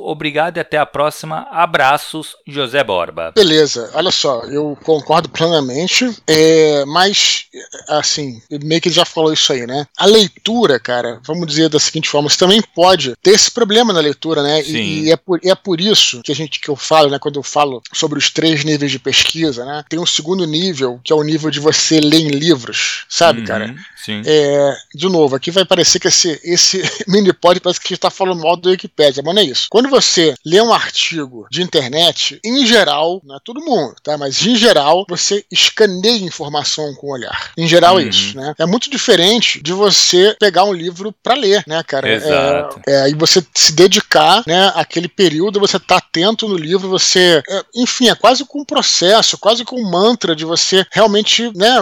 Obrigado e até a próxima. Abraços, José Borba. Beleza, olha só, eu concordo plenamente, é, mas assim, meio que ele já falou isso aí, né? A leitura, cara, vamos dizer da seguinte forma, você também pode ter esse problema na leitura, né? Sim. E, e é, por, é por isso que a gente que eu falo, né, quando eu falo sobre os três níveis de pesquisa, né? Tem um segundo nível, que é o nível de você você lê em livros, sabe, uhum, cara? Sim. É, de novo, aqui vai parecer que esse, esse (laughs) mini pod parece que está falando mal do Wikipedia, mas não é isso. Quando você lê um artigo de internet, em geral, não é todo mundo, tá? Mas em geral, você escaneia informação com o olhar. Em geral, é uhum. é isso, né? É muito diferente de você pegar um livro para ler, né, cara? Exato. É, é, e você se dedicar, né, àquele período, você tá atento no livro, você. É, enfim, é quase com um processo, quase com um mantra de você realmente né,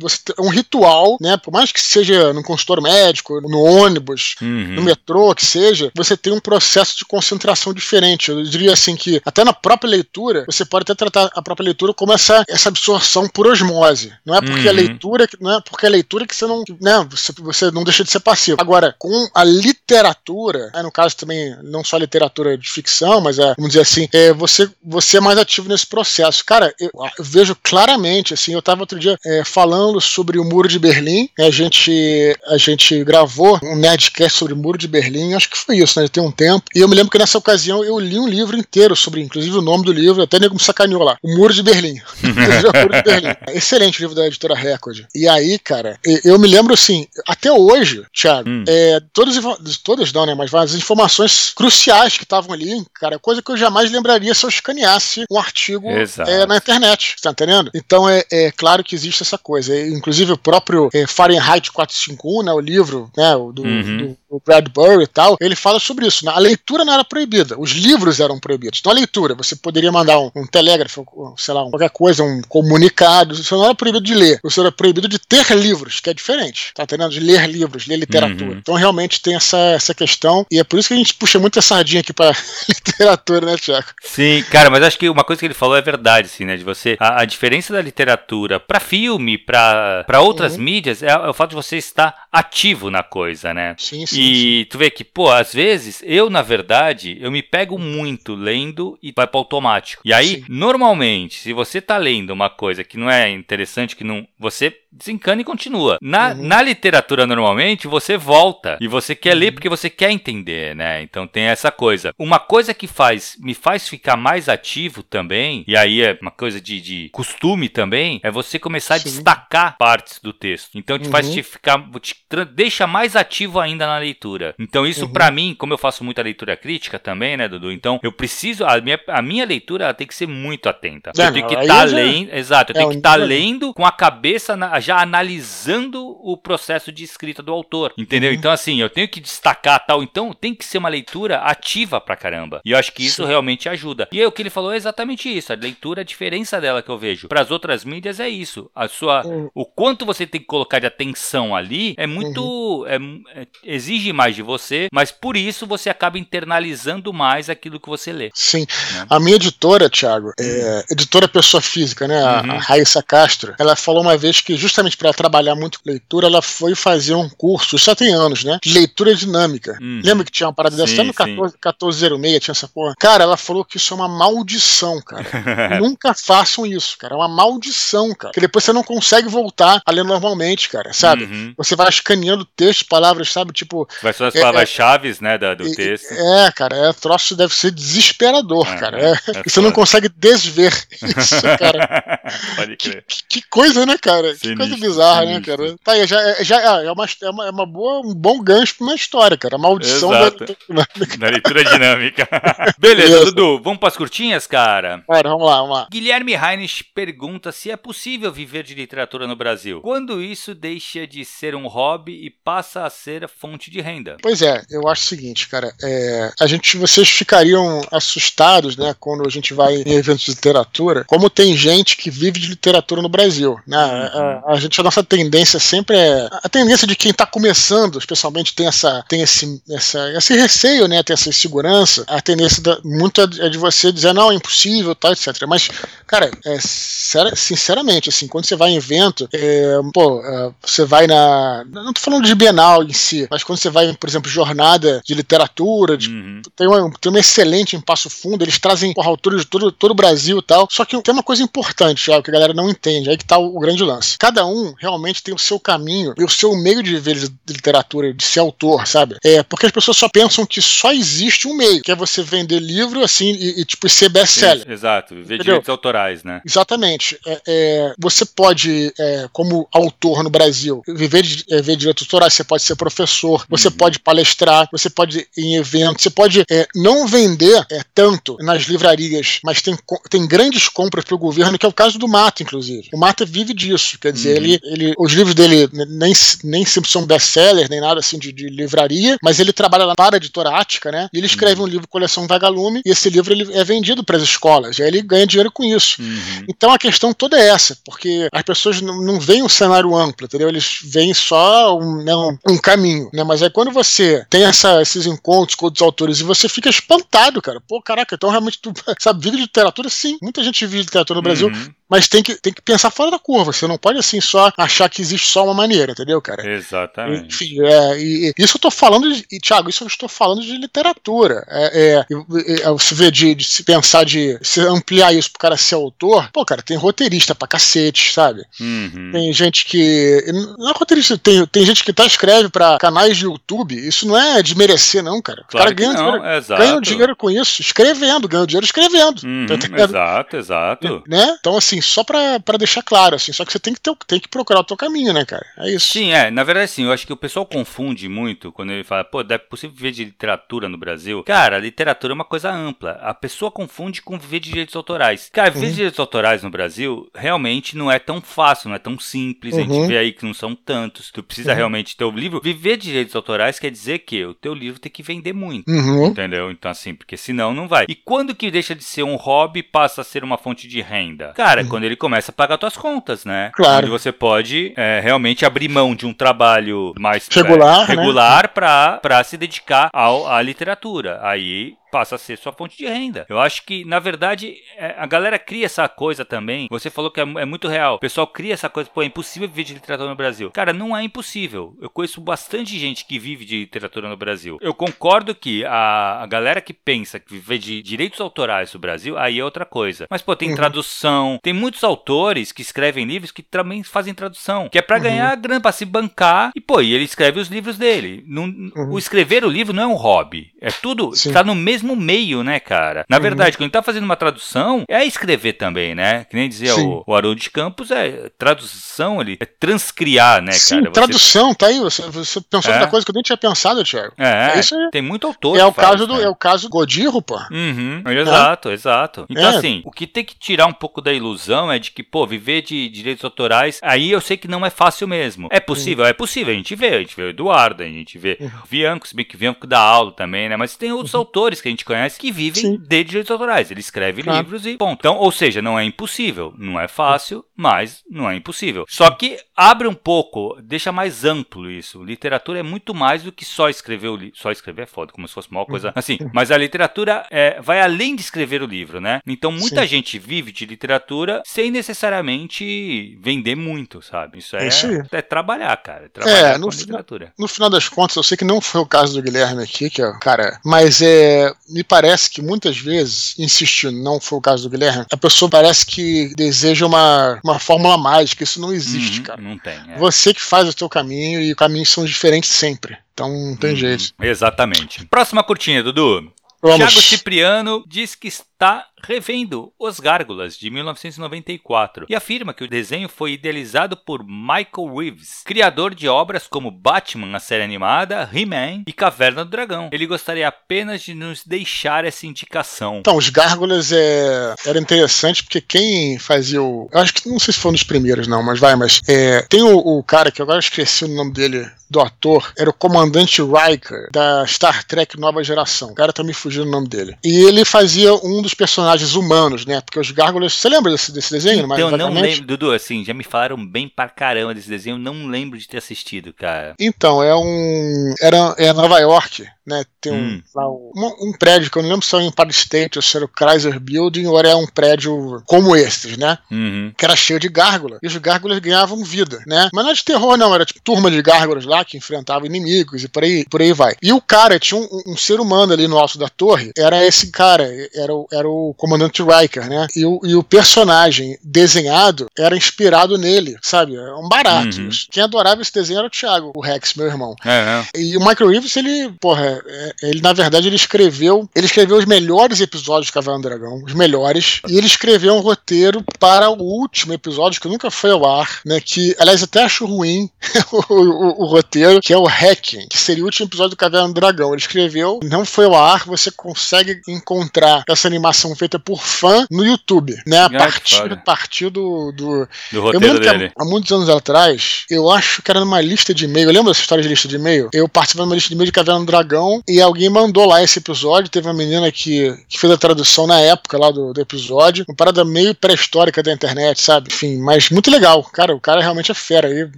você, é um ritual, né, por mais que seja no consultório médico, no ônibus, uhum. no metrô, que seja, você tem um processo de concentração diferente. Eu diria assim que até na própria leitura, você pode até tratar a própria leitura como essa, essa absorção por osmose. Não é porque uhum. a leitura, não é porque a leitura que você não, né, você, você não deixa de ser passivo. Agora, com a literatura, né, no caso também não só literatura de ficção, mas é, vamos dizer assim, é, você, você é mais ativo nesse processo. Cara, eu, eu vejo claramente, assim, eu tava outro dia é, falando sobre o Muro de Berlim. A gente, a gente gravou um Nerdcast sobre o Muro de Berlim, acho que foi isso, né? Tem um tempo. E eu me lembro que nessa ocasião eu li um livro inteiro sobre, inclusive, o nome do livro, até nego me sacaneou lá. O Muro de Berlim. (laughs) (laughs) o Muro de Berlim. Excelente livro da editora Record. E aí, cara, eu me lembro assim, até hoje, Thiago, hum. é, todas, todas não, né? Mas várias informações cruciais que estavam ali, cara, coisa que eu jamais lembraria se eu escaneasse um artigo é, na internet. Tá entendendo? Então é, é claro que existe essa coisa. Inclusive o próprio é, Fahrenheit 451, né, o livro né, do, uhum. do, do Bradbury e tal, ele fala sobre isso. A leitura não era proibida, os livros eram proibidos. Então a leitura, você poderia mandar um, um telégrafo, sei lá, qualquer coisa, um comunicado, você não era proibido de ler, você era proibido de ter livros, que é diferente, tá entendendo? De ler livros, ler literatura. Uhum. Então realmente tem essa, essa questão, e é por isso que a gente puxa muito essa sardinha aqui pra (laughs) literatura, né, Tiago? Sim, cara, mas acho que uma coisa que ele falou é verdade, assim, né? De você. A, a diferença da literatura pra filme, para outras uhum. mídias, é, é, o fato de você estar ativo na coisa, né? Sim, sim. E sim. tu vê que, pô, às vezes, eu, na verdade, eu me pego muito lendo e vai para automático. E aí, sim. normalmente, se você tá lendo uma coisa que não é interessante, que não. Você desencana e continua. Na, uhum. na literatura, normalmente, você volta e você quer uhum. ler porque você quer entender, né? Então tem essa coisa. Uma coisa que faz me faz ficar mais ativo também, e aí é uma coisa de, de costume também, é você começar Sim. a destacar partes do texto. Então te uhum. faz te ficar, te deixa mais ativo ainda na leitura. Então isso uhum. para mim, como eu faço muita leitura crítica também, né, Dudu? Então eu preciso, a minha, a minha leitura tem que ser muito atenta. É, eu tenho que estar tá lendo, exato, eu tenho é, que estar tá lendo com a cabeça na, já analisando o processo de escrita do autor, entendeu? Uhum. Então assim, eu tenho que destacar tal, então tem que ser uma leitura ativa pra caramba. E eu acho que isso Sim. realmente ajuda. E aí, o que ele falou é exatamente isso, a leitura, a diferença dela que eu vejo. Para as outras mídias é isso, a sua uhum. o quanto você tem que colocar de atenção ali é muito uhum. é, é, exige mais de você, mas por isso você acaba internalizando mais aquilo que você lê. Sim. Né? A minha editora, Thiago, é, editora pessoa física, né, a, uhum. a Raíssa Castro, ela falou uma vez que justamente para trabalhar muito com leitura, ela foi fazer um curso, isso já tem anos, né? De leitura dinâmica. Uhum. Lembra que tinha uma parada dessa? Sim, no 14, 1406 tinha essa porra. Cara, ela falou que isso é uma maldição, cara. (laughs) Nunca façam isso, cara. É uma maldição, cara. Que depois você não consegue voltar a ler normalmente, cara, sabe? Uhum. Você vai escaneando texto, palavras, sabe? Tipo. Vai ser as é, palavras-chave, é, né, da, do texto. É, cara, é, troço deve ser desesperador, é, cara. É, é você não consegue desver (laughs) isso, cara. Pode crer. Que, que, coisa, né, cara? Sinistro, coisa bizarra, né, né, cara? Tá aí, já, já é, uma, é, uma, é uma boa, um bom gancho pra uma história, cara. A maldição Exato. da, da leitura dinâmica. (laughs) Beleza, Dudu, vamos pras curtinhas, cara? Cara, vamos lá, vamos lá. Guilherme Heinrich pergunta se é possível viver de literatura no Brasil. Quando isso deixa de ser um hobby e passa a ser a fonte de renda? Pois é, eu acho o seguinte, cara. É, a gente, vocês ficariam assustados, né, quando a gente vai em eventos de literatura, como tem gente que vive de literatura no Brasil, né? Uhum. A, a, gente, a nossa tendência sempre é a tendência de quem está começando, especialmente tem essa, tem esse, essa, esse receio, né, tem essa insegurança. A tendência da, muito é de você dizer não, é impossível, tal, etc. Mas, cara, é, sinceramente, assim, quando você vai em evento, é, pô, é, você vai na, não tô falando de Bienal em si, mas quando você vai, por exemplo, jornada de literatura, de, uhum. tem, uma, tem uma excelente em Passo Fundo, eles trazem porra, autores de todo, todo o Brasil e tal. Só que tem uma coisa importante, já, que a galera não entende, aí que tá o, o, grande lance. Cada um realmente tem o seu caminho e o seu meio de viver de literatura, de ser autor, sabe? É, porque as pessoas só pensam que só existe um meio, que é você vender livro assim e, e tipo ser best-seller. Exato, viver Entendeu? direitos autorais, né? Exatamente. É, é, você pode, é, como autor no Brasil, viver de, é, viver de direitos autorais, você pode ser professor, você uhum. pode palestrar, você pode ir em eventos, você pode é, não vender é, tanto nas livrarias, mas tem, tem grandes compras para o governo, que é o caso do Mata, inclusive. O Mata vive disso, quer dizer. Ele, ele, os livros dele nem, nem sempre são best-sellers, nem nada assim de, de, livraria, mas ele trabalha lá para a editora Ática, né? E ele escreve uhum. um livro, Coleção Vagalume, e esse livro ele é vendido para as escolas, e aí ele ganha dinheiro com isso. Uhum. Então a questão toda é essa, porque as pessoas não, não veem um cenário amplo, entendeu? Eles veem só um, né, um, um caminho, né? Mas aí quando você tem essa, esses encontros com outros autores e você fica espantado, cara. Pô, caraca, então realmente tu (laughs) sabe, vive de literatura? Sim, muita gente vive de literatura no Brasil, uhum. mas tem que, tem que pensar fora da curva. Você não pode assim só achar que existe só uma maneira, entendeu, cara? Exatamente. Enfim, é, e, e isso eu tô falando, de, e, Thiago, isso eu estou falando de literatura. É, é, é você vê de, de, se pensar de se ampliar isso pro cara ser autor, pô, cara, tem roteirista pra cacete, sabe? Uhum. Tem gente que. Não é roteirista, tem, tem gente que tá escreve pra canais de YouTube. Isso não é de merecer, não, cara. Claro o cara ganha, não, dinheiro, ganha dinheiro com isso, escrevendo, ganha dinheiro escrevendo. Uhum, tá exato, exato. Né? Então, assim, só pra, pra deixar claro, assim, só que você tem que, ter, tem que procurar o teu caminho, né, cara? É isso. Sim, é. Na verdade, sim, eu acho que o pessoal confunde muito quando ele fala, pô, é possível viver de literatura no Brasil. Cara, literatura é uma coisa ampla. A pessoa confunde com viver de direitos autorais. Cara, viver uhum. de direitos autorais no Brasil realmente não é tão fácil, não é tão simples. Uhum. A gente uhum. vê aí que não são tantos. Tu precisa uhum. realmente ter o livro. Viver de direitos autorais quer dizer que o teu livro tem que vender muito. Uhum. Entendeu? Então, assim, porque senão não vai. E quando que deixa de ser um hobby passa a ser uma fonte de renda? Cara, uhum. quando ele começa a pagar tuas contas, né? Claro. Você pode é, realmente abrir mão de um trabalho mais regular, é, regular né? para se dedicar ao, à literatura. Aí passa a ser sua fonte de renda. Eu acho que, na verdade, é, a galera cria essa coisa também. Você falou que é, é, muito real. O pessoal cria essa coisa, pô, é impossível viver de literatura no Brasil. Cara, não é impossível. Eu conheço bastante gente que vive de literatura no Brasil. Eu concordo que a, a galera que pensa que viver de direitos autorais no Brasil, aí é outra coisa. Mas, pô, tem uhum. tradução. Tem muitos autores que escrevem livros que também fazem tradução. Que é para uhum. ganhar grana, pra se bancar. E, pô, e ele escreve os livros dele. Não, uhum. O escrever o livro não é um hobby. É tudo. Sim. Tá no mesmo mesmo meio, né, cara? Na uhum. verdade, quando ele tá fazendo uma tradução, é escrever também, né? Que nem dizia o, o Haroldo de Campos, é tradução ali, é transcriar, né, Sim, cara? tradução, tá aí. Você, você pensou é. coisa que eu nem tinha pensado, Thiago. É, é isso aí. tem muito autor. É o faz, caso do, né? é o caso do Godinho, pô. Uhum, exato, é. exato. Então, é. assim, o que tem que tirar um pouco da ilusão é de que, pô, viver de direitos autorais, aí eu sei que não é fácil mesmo. É possível? Uhum. É possível, a gente vê, a gente vê o Eduardo, a gente vê uhum. o Bianco, se bem que o Bianco dá aula também, né? Mas tem outros uhum. autores que a gente conhece que vivem Sim. de direitos autorais. Ele escreve claro. livros e ponto. Então, ou seja, não é impossível. Não é fácil, mas não é impossível. Só que abre um pouco, deixa mais amplo isso. Literatura é muito mais do que só escrever o livro. Só escrever é foda, como se fosse uma coisa assim. Mas a literatura é, vai além de escrever o livro, né? Então muita Sim. gente vive de literatura sem necessariamente vender muito, sabe? Isso é, isso é trabalhar, cara. É trabalhar é, no, literatura. No final das contas, eu sei que não foi o caso do Guilherme aqui, que é cara, mas é, me parece que muitas vezes, insistindo, não foi o caso do Guilherme, a pessoa parece que deseja uma, uma fórmula mágica. Isso não existe, uhum, cara. Não tem. É. Você que faz o seu caminho e os caminhos são diferentes sempre. Então não tem uhum, jeito. Exatamente. Próxima curtinha, Dudu. Vamos. Thiago Cipriano diz que está revendo Os Gárgulas, de 1994, e afirma que o desenho foi idealizado por Michael Reeves, criador de obras como Batman, a série animada, He-Man e Caverna do Dragão. Ele gostaria apenas de nos deixar essa indicação. Então, Os Gárgulas é... era interessante porque quem fazia o. Eu acho que não sei se foi um dos primeiros, não, mas vai, mas é... tem o, o cara que agora esqueci o nome dele do ator era o comandante Riker da Star Trek Nova Geração. O cara tá me fugindo o nome dele. E ele fazia um dos personagens humanos, né? Porque os gárgulas. Você lembra desse, desse desenho? Então, eu não lembro, Dudu, assim, já me falaram bem pra caramba desse desenho, eu não lembro de ter assistido, cara. Então, é um. Era, é Nova York né? Tem um, hum. lá, um, um, prédio que eu não lembro se é o Empire State ou se era o Chrysler Building ou era um prédio como estes, né? Uhum. Que era cheio de gárgula. E os gárgulas ganhavam vida, né? Mas não é de terror, não. Era tipo turma de gárgulas lá que enfrentavam inimigos e por aí, por aí vai. E o cara tinha um, um ser humano ali no alto da torre. Era esse cara, era o, era o comandante Riker, né? E o, e o personagem desenhado era inspirado nele, sabe? É um barato. Uhum. Quem adorava esse desenho era o Thiago, o Rex, meu irmão. É, é. E o Michael Reeves, ele, porra, ele na verdade ele escreveu, ele escreveu os melhores episódios de Cavalo Dragão, os melhores, e ele escreveu um roteiro para o último episódio que nunca foi ao ar, né? Que aliás até acho ruim (laughs) o, o, o, roteiro, que é o Hacking, que seria o último episódio do Caverna do Dragão. Ele escreveu, não foi ao ar, você consegue encontrar essa animação feita por fã no YouTube, né? A partir, a partir do, do, do roteiro dele. Há, há, muitos anos atrás, eu acho que era numa lista de e-mail. Lembra dessa história de lista de e-mail? Eu participava de uma lista de e-mail de Caverna do Dragão e alguém mandou lá esse episódio. Teve uma menina que, que fez a tradução na época lá do, do episódio. Uma parada meio pré-histórica da internet, sabe? Enfim, mas muito legal. Cara, o cara realmente é fera. Ele,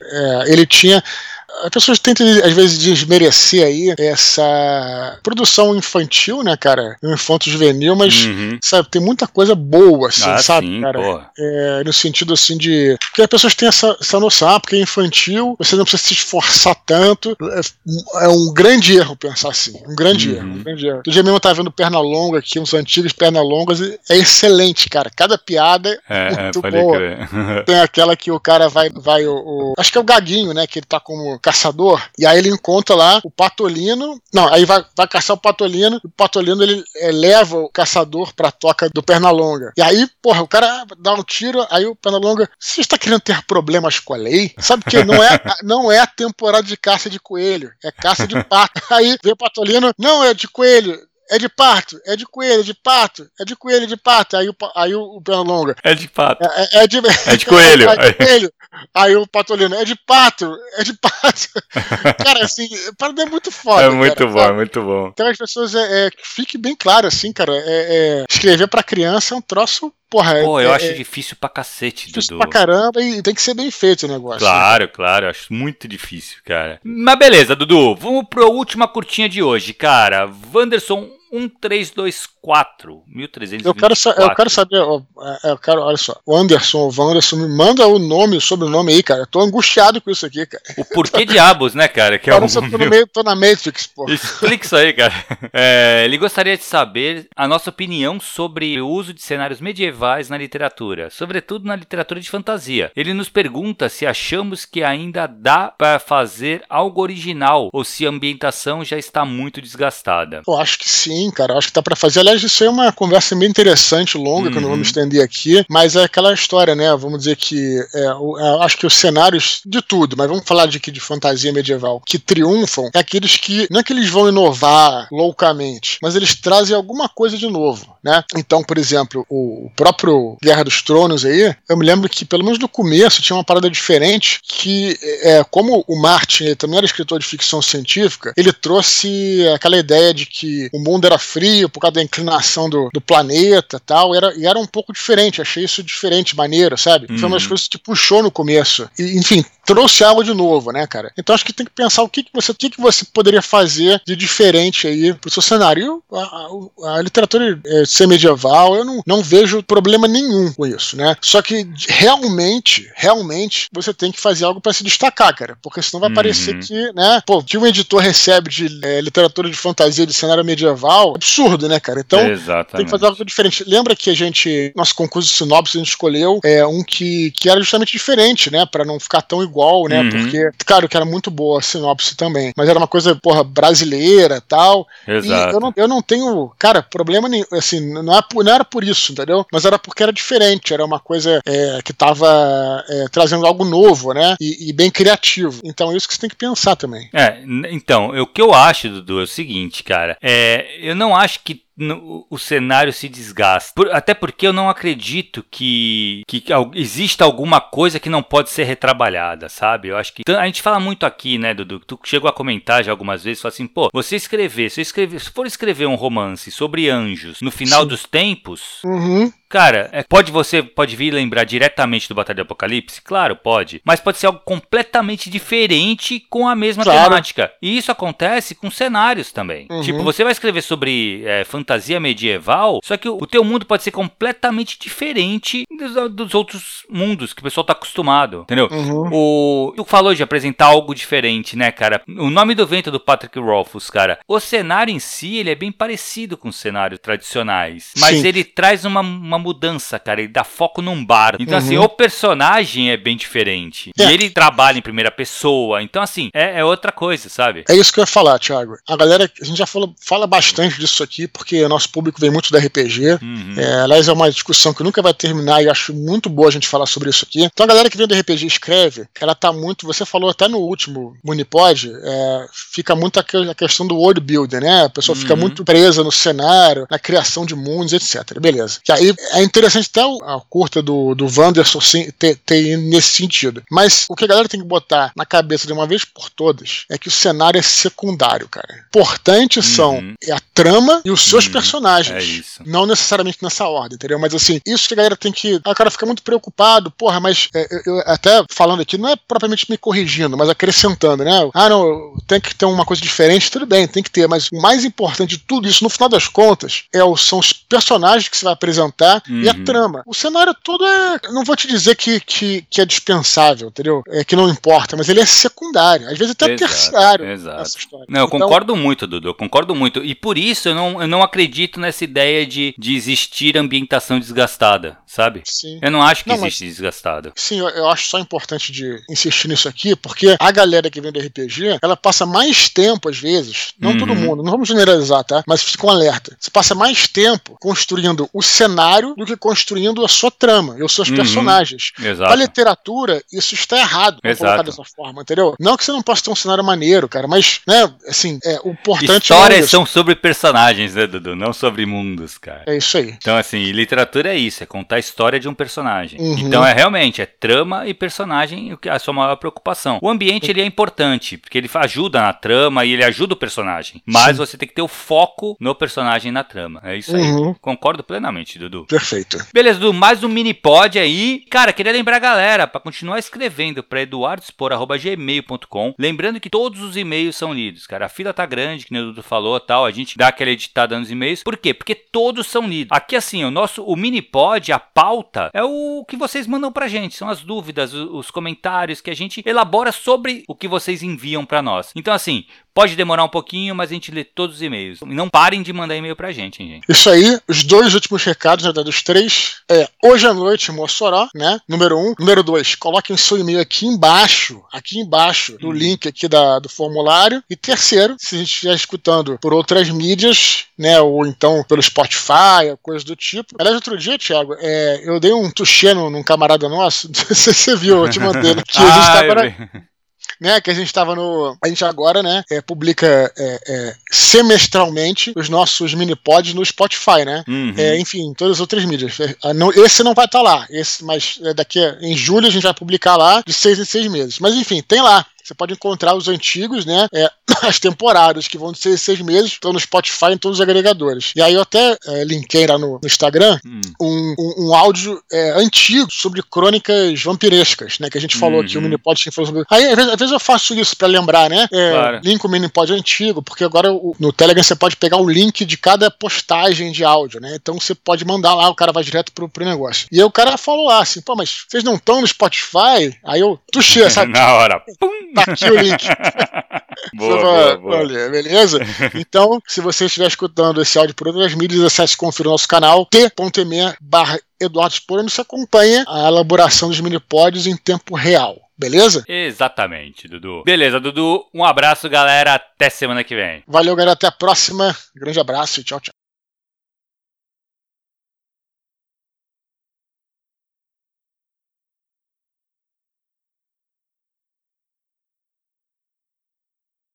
é, ele tinha as pessoas tentam, às vezes, desmerecer aí essa produção infantil, né, cara? Infanto juvenil, mas, uhum. sabe, tem muita coisa boa, assim, ah, sabe, sim, cara? É, no sentido, assim, de. Porque as pessoas têm essa, essa noção, ah, porque é infantil, você não precisa se esforçar tanto. É, é um grande erro pensar assim. Um grande uhum. erro. Um grande erro. Outro dia mesmo eu tava vendo Perna Longa aqui, uns antigos Perna Longas, é excelente, cara. Cada piada é, é muito boa. (laughs) Tem aquela que o cara vai. vai o, o, acho que é o Gaguinho, né? Que ele tá como caçador, e aí ele encontra lá o Patolino. Não, aí vai, vai caçar o Patolino, o Patolino ele é, leva o caçador pra toca do Pernalonga. E aí, porra, o cara dá um tiro, aí o Pernalonga, você está querendo ter problemas com a lei? Sabe que não é, (laughs) não é a temporada de caça de coelho, é caça de pato. (laughs) Aí vem o Patolino, não, é de coelho é de pato, é de coelho, é de pato, é de coelho, é de pato. Aí o, aí o, o Pernalonga. É de pato. É, é, é de, é de coelho. (laughs) é de coelho. Aí o Patolino, é de pato, é de pato. (laughs) cara, assim, para é muito foda. É muito cara, bom, sabe? é muito bom. Então as pessoas, é, é, fique bem claro, assim, cara, é, é, escrever pra criança é um troço Porra, Pô, eu é, acho é, difícil pra cacete, difícil Dudu. pra caramba e tem que ser bem feito o negócio. Claro, né? claro, eu acho muito difícil, cara. Mas beleza, Dudu, vamos pra última curtinha de hoje, cara. Wanderson 1324, 1324. Eu quero, eu quero saber, é, eu quero, olha só, o Anderson, o Wanderson, me manda o nome, o sobrenome aí, cara. Eu tô angustiado com isso aqui, cara. O porquê diabos, né, cara? Que é Parece eu tô, meio, tô na Matrix, pô. Explica isso aí, cara. É, ele gostaria de saber a nossa opinião sobre o uso de cenários medievais na literatura, sobretudo na literatura de fantasia. Ele nos pergunta se achamos que ainda dá para fazer algo original ou se a ambientação já está muito desgastada. Eu acho que sim sim, cara. Acho que dá para fazer. Aliás, isso é uma conversa bem interessante, longa, uhum. que eu não vou me uhum. estender aqui, mas é aquela história, né? Vamos dizer que é, o, é, acho que os cenários de tudo, mas vamos falar de que de fantasia medieval, que triunfam, é aqueles que não é que eles vão inovar loucamente, mas eles trazem alguma coisa de novo, né? Então, por exemplo, o, próprio Guerra dos Tronos aí, eu me lembro que, pelo menos no começo, tinha uma parada diferente que, é, como o Martin também era escritor de ficção científica, ele trouxe aquela ideia de que o mundo era frio por causa da inclinação do, do planeta tal, era, e era um pouco diferente, achei isso diferente, maneiro, sabe? Uhum. Foi uma das uhum. coisas que puxou no começo. E, enfim, trouxe algo de novo, né, cara? Então acho que tem que pensar o que, que você, o que, que você poderia fazer de diferente aí pro seu cenário. A, a, a literatura é, ser medieval, eu não, não vejo problema nenhum com isso, né? Só que realmente, realmente, você tem que fazer algo para se destacar, cara, porque senão vai uhum. parecer que, né, pô, que um editor recebe de é, literatura de fantasia de cenário medieval, absurdo, né, cara? Então Exatamente. tem que fazer algo diferente. Lembra que a gente, nosso concurso de sinopse, a gente escolheu é, um que, que era justamente diferente, né, para não ficar tão igual igual, né? Uhum. Porque, claro que era muito boa a sinopse também, mas era uma coisa, porra, brasileira tal. Exato. E eu não, eu não tenho, cara, problema nenhum, assim, não, é, não era por isso, entendeu? Mas era porque era diferente, era uma coisa é, que tava é, trazendo algo novo, né? E, e, bem criativo. Então é isso que você tem que pensar também. É, então, o que eu acho, Dudu, é o seguinte, cara. É, eu não acho que o cenário se desgasta. Por, até porque eu não acredito que, que exista alguma coisa que não pode ser retrabalhada, sabe? Eu acho que. A gente fala muito aqui, né, Dudu? Tu chegou a comentar já algumas vezes, fala assim, pô, você escrever, se, escrever, se for escrever um romance sobre anjos no final Sim. dos tempos, uhum. Cara, é, pode você pode vir lembrar diretamente do Batalha do Apocalipse? Claro, pode. Mas pode ser algo completamente diferente com a mesma claro. temática. E isso acontece com cenários também. Uhum. Tipo, você vai escrever sobre é, fantasia medieval, só que o, o, teu mundo pode ser completamente diferente dos, dos, outros mundos que o pessoal tá acostumado, entendeu? Uhum. O, tu falou de apresentar algo diferente, né, cara? O nome do vento do Patrick Rothfuss, cara. O cenário em si, ele é bem parecido com os cenários tradicionais. Mas Sim. ele traz uma, uma uma mudança, cara. Ele dá foco num bar. Então, assim, uhum. assim, o personagem é bem diferente. É. E ele trabalha em primeira pessoa. Então, assim, é, é, outra coisa, sabe? É isso que eu ia falar, Thiago. A galera, a gente já fala, fala bastante disso aqui, porque o nosso público vem muito da RPG. Uhum. É, aliás, é uma discussão que nunca vai terminar e acho muito boa a gente falar sobre isso aqui. Então, a galera que vem do RPG escreve, ela tá muito. Você falou até no último Munipod, é, fica muito a, a, questão do world building, né? A pessoa uhum. fica muito presa no cenário, na criação de mundos, etc. Beleza. Que aí é interessante até a curta do, do Wanderson sim, ter, ter nesse sentido. Mas o que a galera tem que botar na cabeça de uma vez por todas é que o cenário é secundário, cara. Importantes uhum. são a trama e os seus uhum. personagens. É isso. Não necessariamente nessa ordem, entendeu? Mas assim, isso que a galera tem que. A cara fica muito preocupado, porra, mas é, eu, até falando aqui, não é propriamente me corrigindo, mas acrescentando, né? Ah, não, tem que ter uma coisa diferente, tudo bem, tem que ter, mas o mais importante de tudo isso, no final das contas, é, são os personagens que você vai apresentar uhum. e a uhum. trama. O cenário todo é. Não vou te dizer que, que, que, é dispensável, entendeu? É que não importa, mas ele é secundário. Às vezes até exato, terciário. Exato. Não, eu então, concordo muito, Dudu. Eu concordo muito. E por isso eu não, eu não acredito nessa ideia de, de existir ambientação desgastada, sabe? Sim. Eu não acho que não, existe mas, desgastada. Sim, eu, eu, acho só importante de insistir nisso aqui, porque a galera que vem do RPG, ela passa mais tempo, às vezes, não uhum. todo mundo, não vamos generalizar, tá? Mas fica um alerta. Você passa mais tempo construindo o cenário do que construindo a sua trama e os seus uhum. personagens. Exato. A literatura, isso está errado colocar dessa forma, entendeu? Não que você não possa ter um cenário maneiro, cara, mas, né, assim, é, o importante Histórias é são sobre personagens, né, Dudu? Não sobre mundos, cara. É isso aí. Então, assim, literatura é isso, é contar a história de um personagem. Uhum. Então, é realmente, é trama e personagem é a sua maior preocupação. O ambiente, ele é importante, porque ele ajuda na trama e ele ajuda o personagem. Mas Sim. você tem que ter o foco no personagem na trama. É isso aí. Uhum. Concordo plenamente, Dudu. Perfeito. Beleza, mais um mini pod aí. Cara, queria lembrar a galera para continuar escrevendo para eduardospor@gmail.com, lembrando que todos os e-mails são lidos, cara. A fila tá grande, que o Dudu falou, tal, a gente dá aquela editada nos e-mails. Por quê? Porque todos são lidos. Aqui assim, o nosso o mini pod, a pauta é o que vocês mandam pra gente, são as dúvidas, os comentários que a gente elabora sobre o que vocês enviam para nós. Então assim, Pode demorar um pouquinho, mas a gente lê todos os e-mails. Não parem de mandar e-mail pra gente, hein, gente. Isso aí, os dois últimos recados, na verdade, os três, é hoje à noite, Mossoró, né? Número um. Número dois, coloquem seu e-mail aqui embaixo, aqui embaixo do hum. link aqui da, do formulário. E terceiro, se a gente estiver escutando por outras mídias, né? Ou então pelo Spotify, coisa do tipo. Aliás, outro dia, Thiago, é, eu dei um tuxê num, num camarada nosso, (laughs) não sei se você viu, eu te mandei, que a gente (laughs) tá agora. Né? Que a gente tava no. A gente agora, né? É, publica é, é, semestralmente os nossos mini-pods no Spotify, né? Uhum. É, enfim, todas as outras mídias. É, esse não vai estar tá lá, esse, mas daqui a, em julho a gente vai publicar lá de seis em seis meses. Mas enfim, tem lá. Você pode encontrar os antigos, né? É, (laughs) as temporadas, que vão de seis, seis meses, estão no Spotify em todos os agregadores. E aí eu até é, linkei lá no, no Instagram hum. um, um, um, áudio é, antigo sobre crônicas vampirescas, né? Que a gente falou uhum. aqui, o Minipod falou sobre. Aí, às vezes, às vezes eu faço isso para lembrar, né? É, claro. Link o Minipod antigo, porque agora o, no Telegram você pode pegar o link de cada postagem de áudio, né? Então você pode mandar lá, o cara vai direto pro, pro negócio. E aí o cara falou lá assim, pô, mas vocês não estão no Spotify? Aí eu tuxei, sabe? (laughs) Na hora. Pum! Tá aqui o link. (laughs) boa, boa, boa. Olha, beleza? Então, se você estiver escutando esse áudio por outras mídias, acesse e confira o nosso canal t.me barra Eduardo Spor, onde você acompanha a elaboração dos minipods em tempo real. Beleza? Exatamente, Dudu. Beleza, Dudu. Um abraço, galera. Até semana que vem. Valeu, galera. Até a próxima. Grande abraço e tchau, tchau.